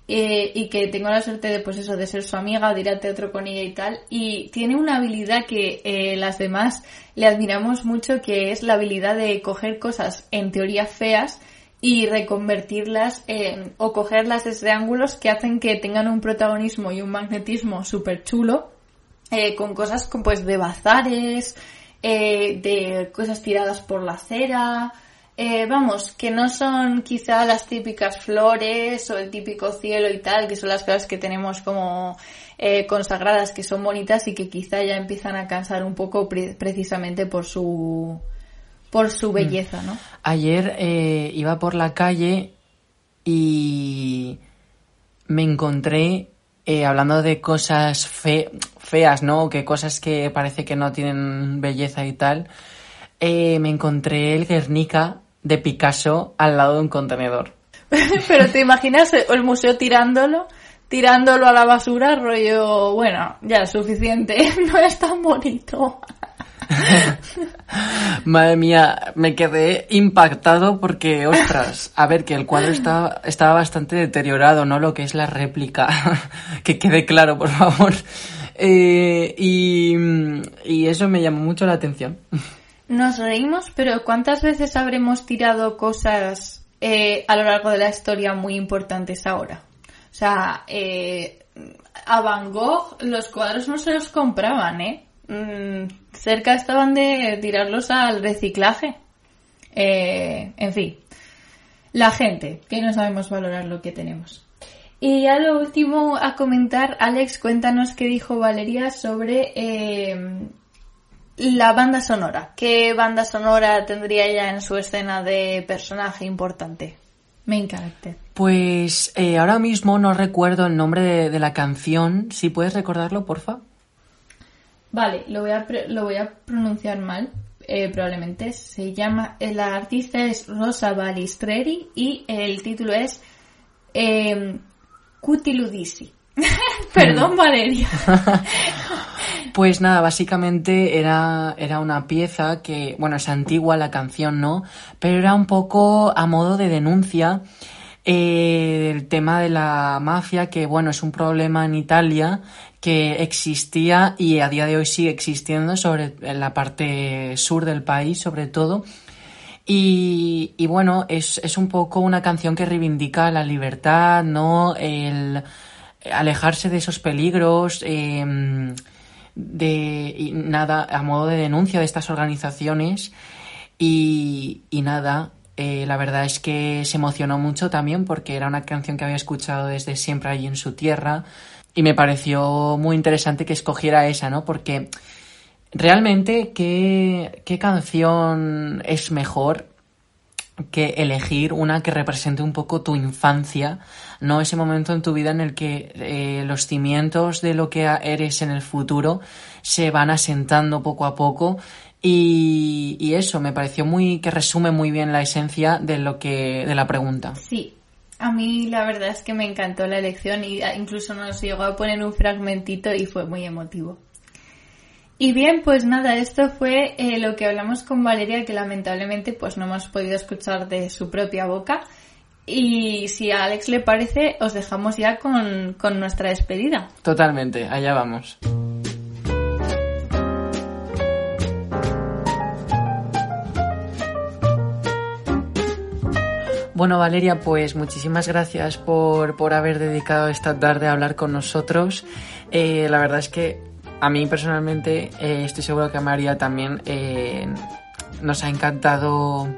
S3: eh, y que tengo la suerte de pues eso de ser su amiga, de ir al teatro con ella y tal. Y tiene una habilidad que eh, las demás le admiramos mucho que es la habilidad de coger cosas en teoría feas y reconvertirlas en, o cogerlas desde ángulos que hacen que tengan un protagonismo y un magnetismo súper chulo eh, con cosas como, pues de bazares, eh, de cosas tiradas por la acera, eh, vamos, que no son quizá las típicas flores o el típico cielo y tal, que son las cosas que tenemos como eh, consagradas, que son bonitas y que quizá ya empiezan a cansar un poco precisamente por su por su mm. belleza, ¿no?
S2: Ayer eh, iba por la calle y me encontré hablando de cosas feas, ¿no? Que cosas que parece que no tienen belleza y tal. me encontré el Guernica de Picasso al lado de un contenedor.
S3: Pero te imaginas el museo tirándolo, tirándolo a la basura, rollo, bueno, ya es suficiente, no es tan bonito.
S2: Madre mía, me quedé impactado porque, ostras, a ver, que el cuadro estaba, estaba bastante deteriorado, ¿no? Lo que es la réplica. que quede claro, por favor. Eh, y, y eso me llamó mucho la atención.
S3: Nos reímos, pero ¿cuántas veces habremos tirado cosas eh, a lo largo de la historia muy importantes ahora? O sea, eh, a Van Gogh los cuadros no se los compraban, ¿eh? Mm, cerca estaban de tirarlos al reciclaje. Eh, en fin, la gente, que no sabemos valorar lo que tenemos. Y a lo último a comentar, Alex, cuéntanos qué dijo Valeria sobre la banda sonora. ¿Qué banda sonora tendría ella en su escena de personaje importante? Main character.
S2: Pues eh, ahora mismo no recuerdo el nombre de, la canción. Si puedes recordarlo, porfa.
S3: Vale, lo voy a, lo voy a pronunciar mal. Eh, probablemente se llama. Eh, la artista es Rosa Balistreri y el título es eh, Cutiludisi. Perdón, mm. Valeria.
S2: Pues nada, básicamente era, era una pieza que, bueno, es antigua la canción, ¿no? Pero era un poco a modo de denuncia eh, el tema de la mafia, que bueno, es un problema en Italia que existía y a día de hoy sigue existiendo sobre en la parte sur del país, sobre todo. Y, y bueno, es, es un poco una canción que reivindica la libertad, ¿no? El alejarse de esos peligros, eh, de nada a modo de denuncia de estas organizaciones y, nada eh, la verdad es que se emocionó mucho también porque era una canción que había escuchado desde siempre allí en su tierra y me pareció muy interesante que escogiera esa, ¿no? Porque realmente qué, qué canción es mejor que elegir una que represente un poco tu infancia, no ese momento en tu vida en el que eh, los cimientos de lo que eres en el futuro se van asentando poco a poco y, y, eso me pareció muy que resume muy bien la esencia de lo que de la pregunta.
S3: Sí, a mí la verdad es que me encantó la elección y incluso nos llegó a poner un fragmentito y fue muy emotivo. Y bien, pues nada, esto fue eh, lo que hablamos con Valeria, que lamentablemente pues no hemos podido escuchar de su propia boca. Y si a Alex le parece, os dejamos ya con, con nuestra despedida.
S2: Totalmente, allá vamos. Bueno, Valeria, pues muchísimas gracias por, por haber dedicado esta tarde a hablar con nosotros. Eh, la verdad es que a mí personalmente eh, estoy seguro que a María también eh, nos ha encantado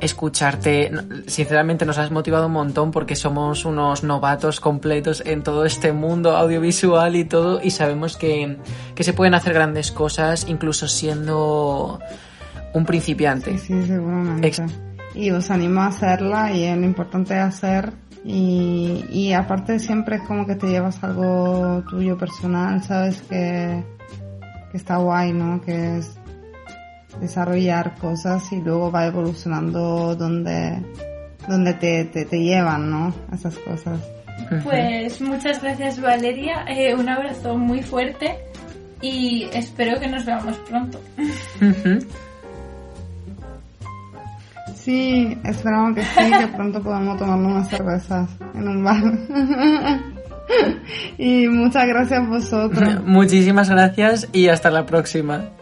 S2: escucharte. Sinceramente nos has motivado un montón porque somos unos novatos completos en todo este mundo audiovisual y todo y sabemos que, se pueden hacer grandes cosas incluso siendo un principiante.
S4: Sí, sí seguramente. y os animo a hacerla y lo importante es hacer y, y aparte siempre es como que te llevas algo tuyo personal, sabes que, que está guay, ¿no? Que es desarrollar cosas y luego va evolucionando donde, donde te, te, llevan, ¿no? Esas cosas.
S3: Pues muchas gracias Valeria, eh, un abrazo muy fuerte y espero que nos veamos pronto.
S4: Sí, esperamos que sí, que pronto podamos tomarnos unas cervezas en un bar. y muchas gracias a vosotros.
S2: Muchísimas gracias y hasta la próxima.